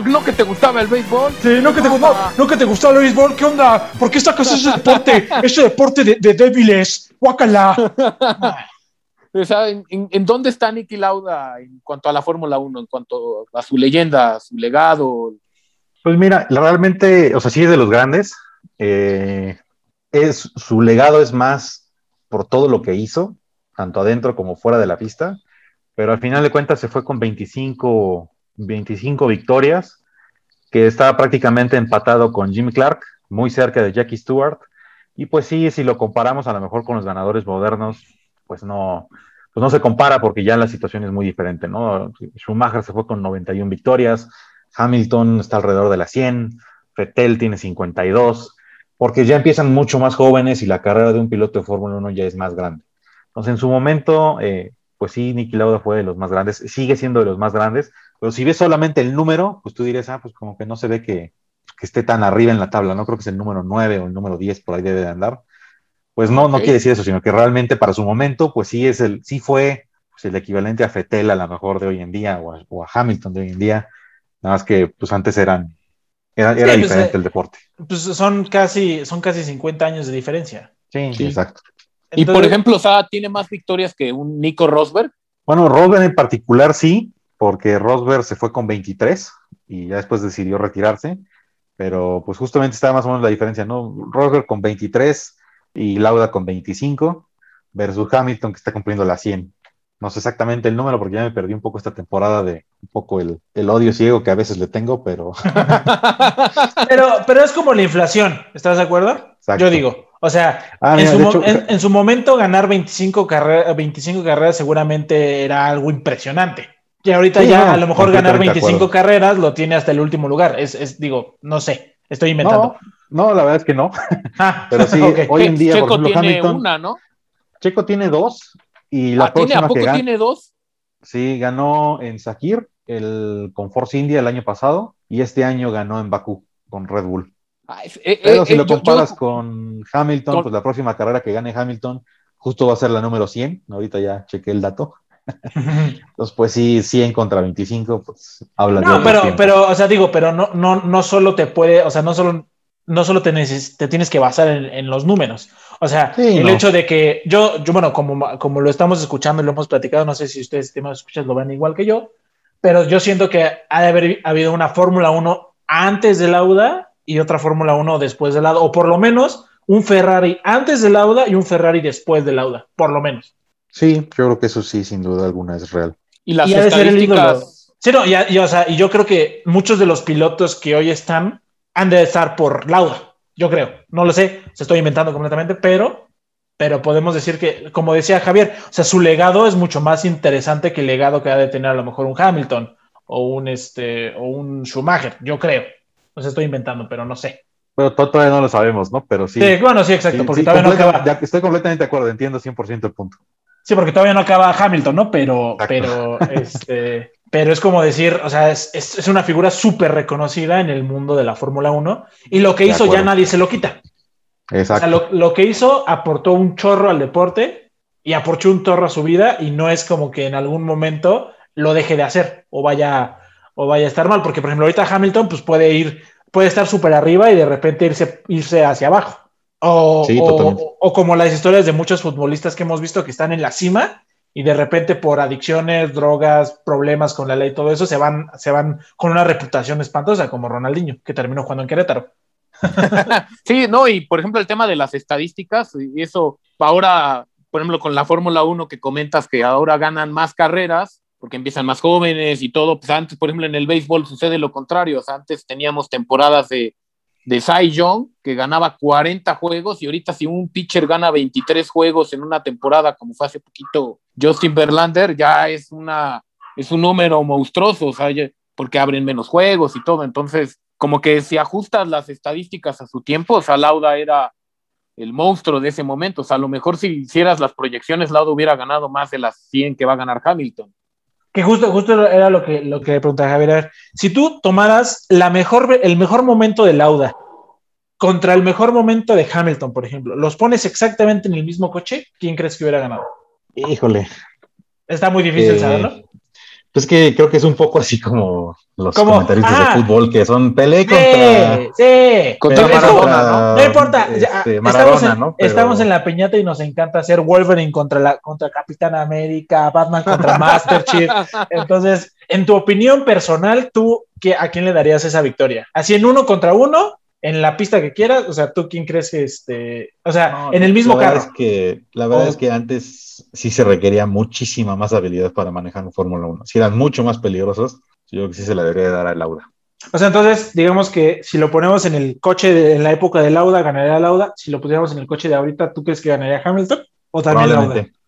¿No que te gustaba el béisbol? Sí, no que te, gustaba, no que te gustaba el béisbol. ¿Qué onda? ¿Por qué sacas ese deporte? ese deporte de, de débiles. Guácala. O sea, ¿en, en, dónde está Nicky Lauda en cuanto a la Fórmula 1, en cuanto a su leyenda, su legado? Pues mira, realmente, o sea, sí es de los grandes. Eh, es, su legado es más por todo lo que hizo, tanto adentro como fuera de la pista, pero al final de cuentas se fue con 25, 25 victorias, que estaba prácticamente empatado con Jimmy Clark, muy cerca de Jackie Stewart. Y pues sí, si lo comparamos a lo mejor con los ganadores modernos, pues no, pues no se compara porque ya la situación es muy diferente, ¿no? Schumacher se fue con 91 victorias, Hamilton está alrededor de las 100, Vettel tiene 52, porque ya empiezan mucho más jóvenes y la carrera de un piloto de Fórmula 1 ya es más grande. Entonces, en su momento, eh, pues sí, Nicky Lauda fue de los más grandes, sigue siendo de los más grandes, pero si ves solamente el número, pues tú dirías, ah, pues como que no se ve que, que esté tan arriba en la tabla, ¿no? Creo que es el número 9 o el número 10, por ahí debe de andar. Pues no, no quiere decir eso, sino que realmente para su momento, pues sí es el, sí fue pues, el equivalente a Fetel a lo mejor de hoy en día, o a, o a Hamilton de hoy en día, nada más que pues antes eran, era, era Sí, pues, diferente eh, el deporte. Pues son casi, son casi 50 años de diferencia. Sí, Sí. exacto. Y por ejemplo, o sea, tiene más victorias que un Nico Rosberg. Bueno, Rosberg en particular sí, porque Rosberg se fue con 23 y ya después decidió retirarse, pero pues justamente estaba más o menos la diferencia, ¿no? Rosberg con 23 y Lauda con 25 versus Hamilton que está cumpliendo la 100. No sé exactamente el número porque ya me perdí un poco esta temporada de un poco el, el odio ciego que a veces le tengo, pero Pero, pero es como la inflación, ¿estás de acuerdo? Exacto. Yo digo, o sea, Ah, en, su de mo- hecho- en- en su momento ganar 25, carrera- 25 carreras seguramente era algo impresionante. Y ahorita Sí, ya no, a lo mejor ganar completamente de 25 acuerdo. carreras lo tiene hasta el último lugar. Es, es, digo, no sé, estoy inventando. no, no, la verdad es que no. Ah, Pero sí, hoy en día, Checo por ejemplo, tiene Hamilton, una, ¿no? Checo tiene dos y la Ah, ¿tiene, próxima ¿A poco que tiene dos? sí, ganó en Sakir, el con Force India el año pasado y este año ganó en Bakú con Red Bull. Ah, eh, Pero eh, si eh, lo yo- comparas yo- con Hamilton, con- pues la próxima carrera que gane Hamilton justo va a ser la número 100. Ahorita ya chequé el dato. Entonces, pues sí, 100 contra 25, pues habla de No, otros pero, tiempos. pero, o sea, digo, pero no, no, no solo te puede, o sea, no solo, no solo te, neces- te tienes que basar en, en los números. O sea, Sí, el no. hecho de que yo, yo, bueno, como, como lo estamos escuchando y lo hemos platicado, no sé si ustedes, estimados escuchas, lo ven igual que yo, pero yo siento que ha de haber habido una Fórmula 1 antes del Lauda y otra Fórmula 1 después del Lauda, o por lo menos un Ferrari antes del Lauda y un Ferrari después del Lauda, por lo menos. Sí, yo creo que eso sí, sin duda alguna, es real. y las y estadísticas. Sí, no, y, y, o sea, y yo creo que muchos de los pilotos que hoy están han de estar por Lauda, yo creo. No lo sé, se estoy inventando completamente, pero, pero podemos decir que, como decía Javier, o sea, su legado es mucho más interesante que el legado que ha de tener a lo mejor un Hamilton o un, este, o un Schumacher, yo creo. No sé, estoy inventando, pero no sé. Pero to- todavía no lo sabemos, ¿no? Pero sí. Sí, bueno, sí, exacto, sí, porque sí, todavía no acaba. ya- estoy completamente de acuerdo, entiendo 100% el punto. Sí, porque todavía no acaba Hamilton, ¿no? Pero, Exacto. pero, este, pero es como decir, o sea, es, es, es una figura súper reconocida en el mundo de la Fórmula 1 y lo que De hizo ya nadie se lo quita. O Exacto. sea, lo, lo que hizo aportó un chorro al deporte y aportó un chorro a su vida y no es como que en algún momento lo deje de hacer o vaya, o vaya a estar mal, porque por ejemplo ahorita Hamilton pues puede ir, puede estar súper arriba y de repente irse, irse hacia abajo. O, Sí, o como las historias de muchos futbolistas que hemos visto que están en la cima y de repente por adicciones, drogas, problemas con la ley, todo eso, se van, se van con una reputación espantosa, como Ronaldinho, que terminó jugando en Querétaro. Sí, no, y por ejemplo el tema de las estadísticas, y eso ahora, por ejemplo, con la Fórmula 1 que comentas que ahora ganan más carreras, porque empiezan más jóvenes y todo, pues antes, por ejemplo, en el béisbol sucede lo contrario, o sea, antes teníamos temporadas de, de Cy Young, que ganaba 40 juegos, y ahorita si un pitcher gana 23 juegos en una temporada, como fue hace poquito Justin Verlander, ya es, una, es un número monstruoso, o sea, porque abren menos juegos y todo, entonces como que si ajustas las estadísticas a su tiempo, o sea, Lauda era el monstruo de ese momento. O sea, a lo mejor si hicieras las proyecciones, Lauda hubiera ganado más de las 100 que va a ganar Hamilton. Que justo, justo era lo que, lo que le preguntaba Javier. A ver, si tú tomaras la mejor, el mejor momento de Lauda contra el mejor momento de Hamilton, por ejemplo, los pones exactamente en el mismo coche, ¿quién crees que hubiera ganado? Híjole. Está muy difícil Eh, saberlo. Pues que creo que es un poco así como los Como, comentaristas ah. de fútbol que son Pelé contra, Sí, sí. Contra Pelé Maradona, contra, No importa, ya, este, estamos, en, ¿no? Pero- estamos en la peñata y nos encanta hacer Wolverine contra, la, contra Capitán América, Batman contra Master Chief. Entonces, en tu opinión personal, ¿tú qué, a quién le darías esa victoria? Así en uno contra uno, en la pista que quieras, o sea, ¿tú quién crees que este, o sea, No, en el mismo la verdad carro? Es que, la verdad es que antes sí se requería muchísima más habilidad para manejar un Fórmula 1. Si eran mucho más peligrosos, yo creo que sí se la debería dar a Laura. O sea, entonces, digamos que si lo ponemos en el coche de, en la época de Lauda, ganaría Lauda. Si lo pusiéramos en el coche de ahorita, ¿tú crees que ganaría Hamilton? ¿O también Lauda? Probablemente.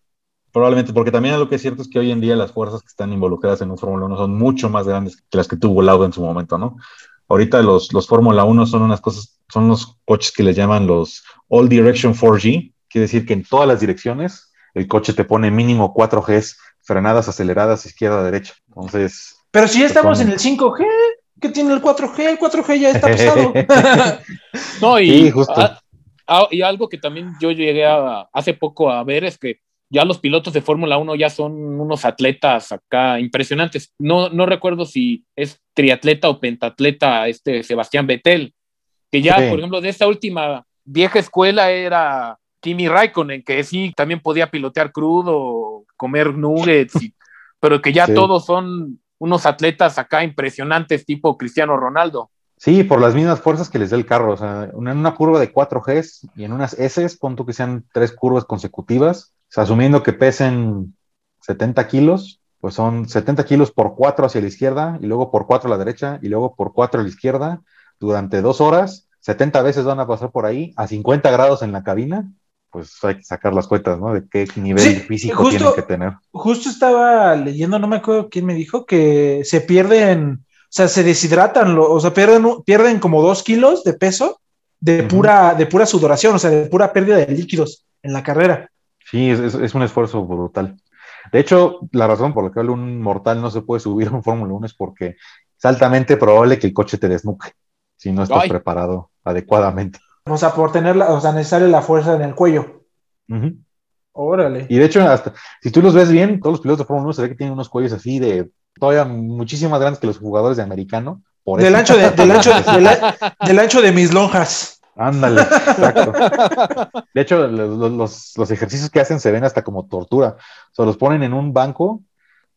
Probablemente, porque también lo que es cierto es que hoy en día las fuerzas que están involucradas en un Fórmula 1 son mucho más grandes que las que tuvo Lauda en su momento, ¿no? Ahorita los, los Fórmula 1 son unas cosas, son los coches que les llaman los All Direction 4G, quiere decir que en todas las direcciones el coche te pone mínimo 4 Gs, frenadas, aceleradas, izquierda, derecha. Entonces, Pero si ya estamos en el 5G, ¿qué tiene el 4G? El 4G ya está pesado. No, y, Sí, justo. a- a- y algo que también yo llegué a, hace poco a ver es que ya los pilotos de Fórmula 1 ya son unos atletas acá impresionantes. No, no recuerdo si es triatleta o pentatleta este Sebastián Vettel, que ya, Sí. por ejemplo, de esta última vieja escuela era Kimi Raikkonen, que sí también podía pilotear crudo, comer nuggets, y- pero que ya Sí. todos son unos atletas acá impresionantes tipo Cristiano Ronaldo. Sí, por las mismas fuerzas que les da el carro. O sea, en una curva de 4 Gs y en unas S, pon tú que sean tres curvas consecutivas, sea, asumiendo que pesen 70 kilos, pues son 70 kilos por 4 hacia la izquierda y luego por 4 a la derecha y luego por 4 a la izquierda durante dos horas. 70 veces van a pasar por ahí a 50 grados en la cabina. Pues hay que sacar las cuentas, ¿no? De qué nivel Sí, físico justo- tienen que tener. Justo estaba leyendo, no me acuerdo quién me dijo, que se pierden, o sea, se deshidratan, o sea, pierden, pierden como dos kilos de peso de, pura, de pura sudoración, o sea, de pura pérdida de líquidos en la carrera. Sí, es, es- es un esfuerzo brutal. De hecho, la razón por la que un mortal no se puede subir a un Fórmula 1 es porque es altamente probable que el coche te desnuque si no estás Ay. preparado adecuadamente. O sea, por tener la, o sea, necesaria la fuerza en el cuello. Ujú. Órale. Y de hecho, hasta si tú los ves bien, todos los pilotos de Fórmula 1 se ve que tienen unos cuellos así de todavía muchísimo más grandes que los jugadores de americano. Por Del eso- ancho de, del ancho, del, del ancho de mis lonjas. Ándale, exacto. De hecho, los, los- los ejercicios que hacen se ven hasta como tortura. O sea, los ponen en un banco,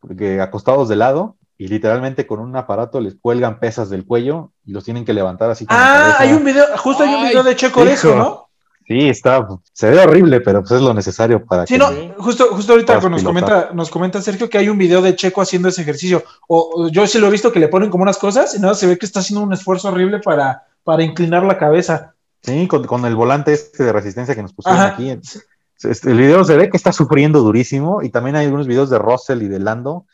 porque acostados de lado, y literalmente con un aparato les cuelgan pesas del cuello y los tienen que levantar así con Ah, hay un video, justo hay un Ay, video de Checo de eso. ¿no? Sí, está, se ve horrible, pero pues es lo necesario para Sí, que... no, justo, justo ahorita nos pilotar. comenta, nos comenta Sergio que hay un video de Checo haciendo ese ejercicio. O, o yo sí lo he visto que le ponen como unas cosas y nada, se ve que está haciendo un esfuerzo horrible para, para inclinar la cabeza. Sí, con, con el volante este de resistencia que nos pusieron Ajá. aquí. Este, el video se ve que está sufriendo durísimo y también hay algunos videos de Russell y de Lando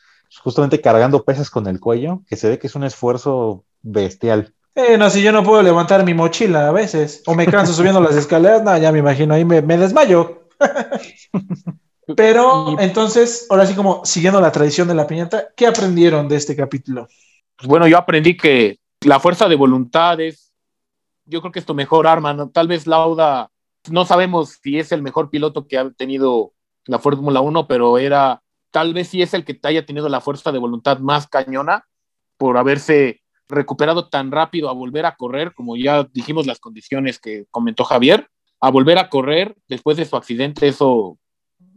justamente cargando pesas con el cuello, que se ve que es un esfuerzo bestial. Eh, no, si yo no puedo levantar mi mochila a veces, o me canso subiendo las escaleras, no, ya me imagino, ahí me, me desmayo. Pero entonces, ahora sí como siguiendo la tradición de la piñata, ¿qué aprendieron de este capítulo? Pues bueno, yo aprendí que la fuerza de voluntad es, yo creo que es tu mejor arma, ¿no? Tal vez Lauda, no sabemos si es el mejor piloto que ha tenido la Fórmula 1, pero era, tal vez sí es el que te haya tenido la fuerza de voluntad más cañona por haberse recuperado tan rápido a volver a correr, como ya dijimos las condiciones que comentó Javier, a volver a correr después de su accidente, eso,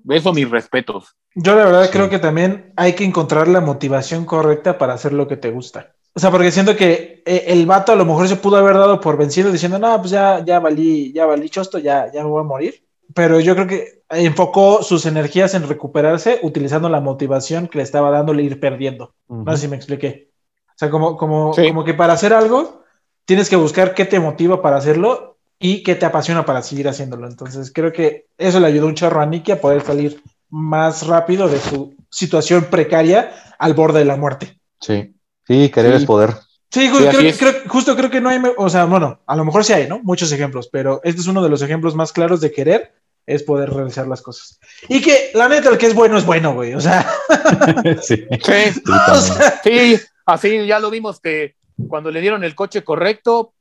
eso mis respetos. Yo la verdad Sí. creo que también hay que encontrar la motivación correcta para hacer lo que te gusta. O sea, porque siento que eh, el vato a lo mejor se pudo haber dado por vencido diciendo, no, pues ya, ya valí, ya valí chosto, ya, ya me voy a morir. Pero yo creo que enfocó sus energías en recuperarse utilizando la motivación que le estaba dando el ir perdiendo. No sé si me expliqué. O sea, como, como, Sí. como que para hacer algo, tienes que buscar qué te motiva para hacerlo y qué te apasiona para seguir haciéndolo. Entonces, creo que eso le ayudó un chorro a Nicky a poder salir más rápido de su situación precaria al borde de la muerte. Sí, sí, querer Sí. es poder. Sí, creo, así es. creo- justo creo que no hay, o sea, bueno, a lo mejor sí hay, ¿no? Muchos ejemplos, pero este es uno de los ejemplos más claros de querer es poder realizar las cosas. Y que, la neta, el que es bueno es bueno, güey, o sea, sí. Sí, Sí, o también. sea, sí, así ya lo vimos que cuando le dieron el coche correcto,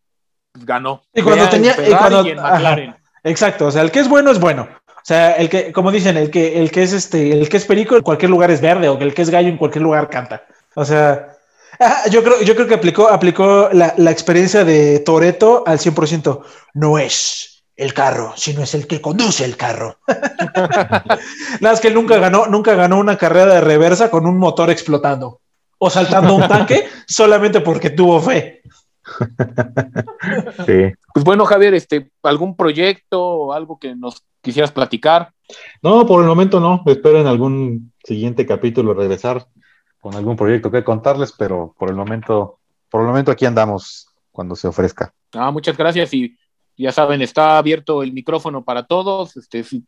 pues ganó. Y cuando tenía- en y cuando- en ajá. McLaren. exacto, o sea, el que es bueno es bueno. O sea, el que, como dicen, el que, el que es este, el que es perico en cualquier lugar es verde, o que el que es gallo en cualquier lugar canta. O sea, ah, yo creo, yo creo que aplicó, aplicó la, la experiencia de Toreto al 100%. No es el carro, sino es el que conduce el carro. Nada, es que él nunca ganó, nunca ganó una carrera de reversa con un motor explotando o saltando un tanque solamente porque tuvo fe. Sí. Pues bueno, Javier, este, algún proyecto o algo que nos quisieras platicar. No, por el momento no. Espero en algún siguiente capítulo regresar con algún proyecto que contarles, pero por el momento, por el momento aquí andamos cuando se ofrezca. Ah, muchas gracias y ya saben, está abierto el micrófono para todos. Este, si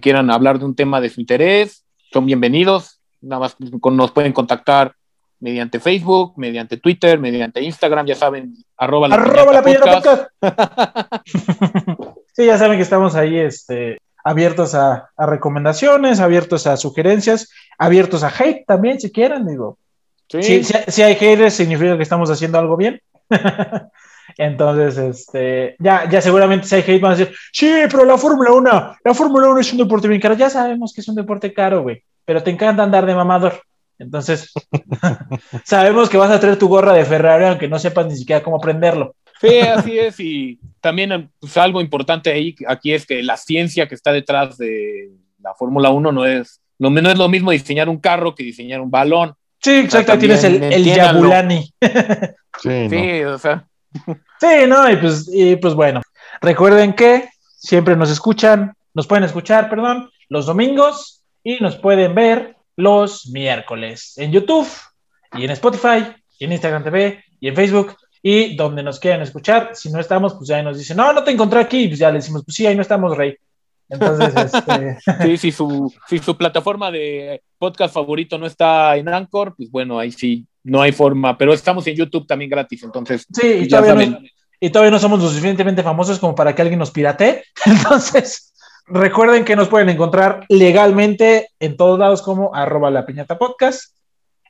quieran hablar de un tema de su interés, son bienvenidos. Nada más nos pueden contactar mediante Facebook, mediante Twitter, mediante Instagram, ya saben, arroba la Arroba la Podcast. podcast. sí, ya saben que estamos ahí este, abiertos a, a recomendaciones, abiertos a sugerencias, abiertos a hate también, si quieren, digo. Sí, Si, si- si hay haters, significa que estamos haciendo algo bien. Entonces, este, ya, ya seguramente si hay hate van a decir, sí, pero la Fórmula 1, la Fórmula 1 es un deporte bien caro. Ya sabemos que es un deporte caro, güey, pero te encanta andar de mamador. Entonces, sabemos que vas a traer tu gorra de Ferrari aunque no sepas ni siquiera cómo prenderlo. Sí, así es. Y también pues, algo importante ahí, aquí es que la ciencia que está detrás de la Fórmula 1 no es, no, no es lo mismo diseñar un carro que diseñar un balón. Sí, exacto, tienes el, el. Yabulani. Sí, no. Sí, o sea, Sí, no, y pues, y pues bueno, recuerden que siempre nos escuchan, nos pueden escuchar, perdón, los domingos y nos pueden ver los miércoles en YouTube y en Spotify y en Instagram TV y en Facebook y donde nos quieran escuchar. Si no estamos, pues ya nos dicen, no, no te encontré aquí, pues ya le decimos, pues sí, ahí no estamos, Rey. Entonces, este, sí, si su, si su plataforma de podcast favorito no está en Anchor, pues bueno, ahí sí, no hay forma, pero estamos en YouTube también gratis, entonces sí, y pues ya todavía, no, y todavía no somos lo suficientemente famosos como para que alguien nos piratee. Entonces, recuerden que nos pueden encontrar legalmente en todos lados como arroba la piñata podcast.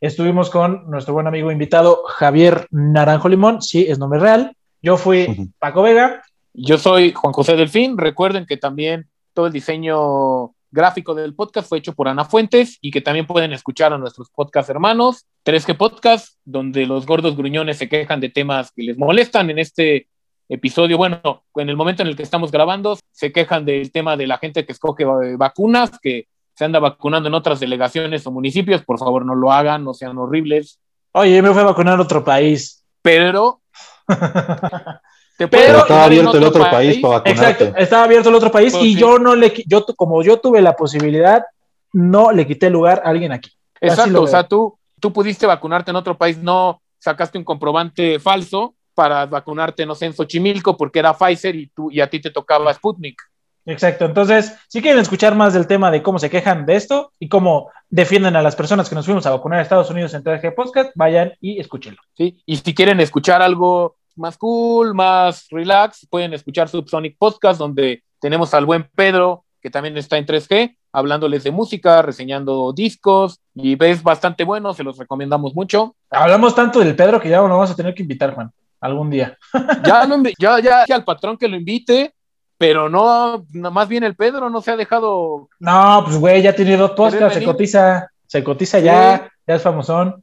Estuvimos con nuestro buen amigo invitado Javier Naranjo Limón, sí, es nombre real. Yo fui. Paco Vega. Yo soy Juan José Delfín, recuerden que también todo el diseño gráfico del podcast fue hecho por Ana Fuentes y que también pueden escuchar a nuestros podcast hermanos, 3G Podcast, donde los gordos gruñones se quejan de temas que les molestan en este episodio. Bueno, en el momento en el que estamos grabando, se quejan del tema de la gente que escoge vacunas, que se anda vacunando en otras delegaciones o municipios. Por favor, no lo hagan, no sean horribles. Oye, me fui a vacunar a otro país. Pero Pero estaba abierto el otro país para Exacto, vacunarte. estaba abierto el otro país Pues y sí. yo no le, yo como yo tuve la posibilidad, no le quité lugar a alguien aquí. Exacto, o sea, tú, tú pudiste vacunarte en otro país, no sacaste un comprobante falso para vacunarte, no sé, en Xochimilco porque era Pfizer y, tú, y a ti te tocaba Sputnik. Exacto. Entonces, si quieren escuchar más del tema de cómo se quejan de esto y cómo defienden a las personas que nos fuimos a vacunar a Estados Unidos en 3G Podcast, vayan y escúchenlo. ¿sí? Y si quieren escuchar algo más cool, más relax, pueden escuchar Subsonic Podcast, donde tenemos al buen Pedro, que también está en 3G, hablándoles de música, reseñando discos, y es bastante bueno, se los recomendamos mucho. Hablamos tanto del Pedro que ya lo vamos a tener que invitar, Juan, algún día. Ya, lo ya, ya al patrón que lo invite, pero no, más bien el Pedro no se ha dejado No, pues güey, ya tiene dos podcasts, se cotiza, se cotiza ya, ya es famosón.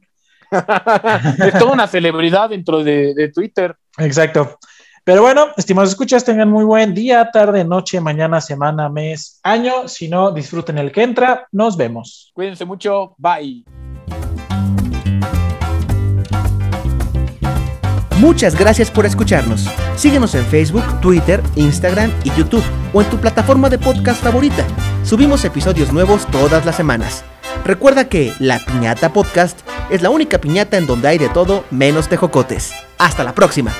Es toda una celebridad dentro de, de Twitter. Exacto. Pero bueno, estimados escuchas, tengan muy buen día, tarde, noche, mañana, semana, mes, año. Si no, disfruten el que entra. Nos vemos. Cuídense mucho. Bye. Muchas gracias por escucharnos. Síguenos en Facebook, Twitter, Instagram y YouTube o en tu plataforma de podcast favorita. Subimos episodios nuevos todas las semanas. Recuerda que La Piñata Podcast es la única piñata en donde hay de todo menos tejocotes. Hasta la próxima.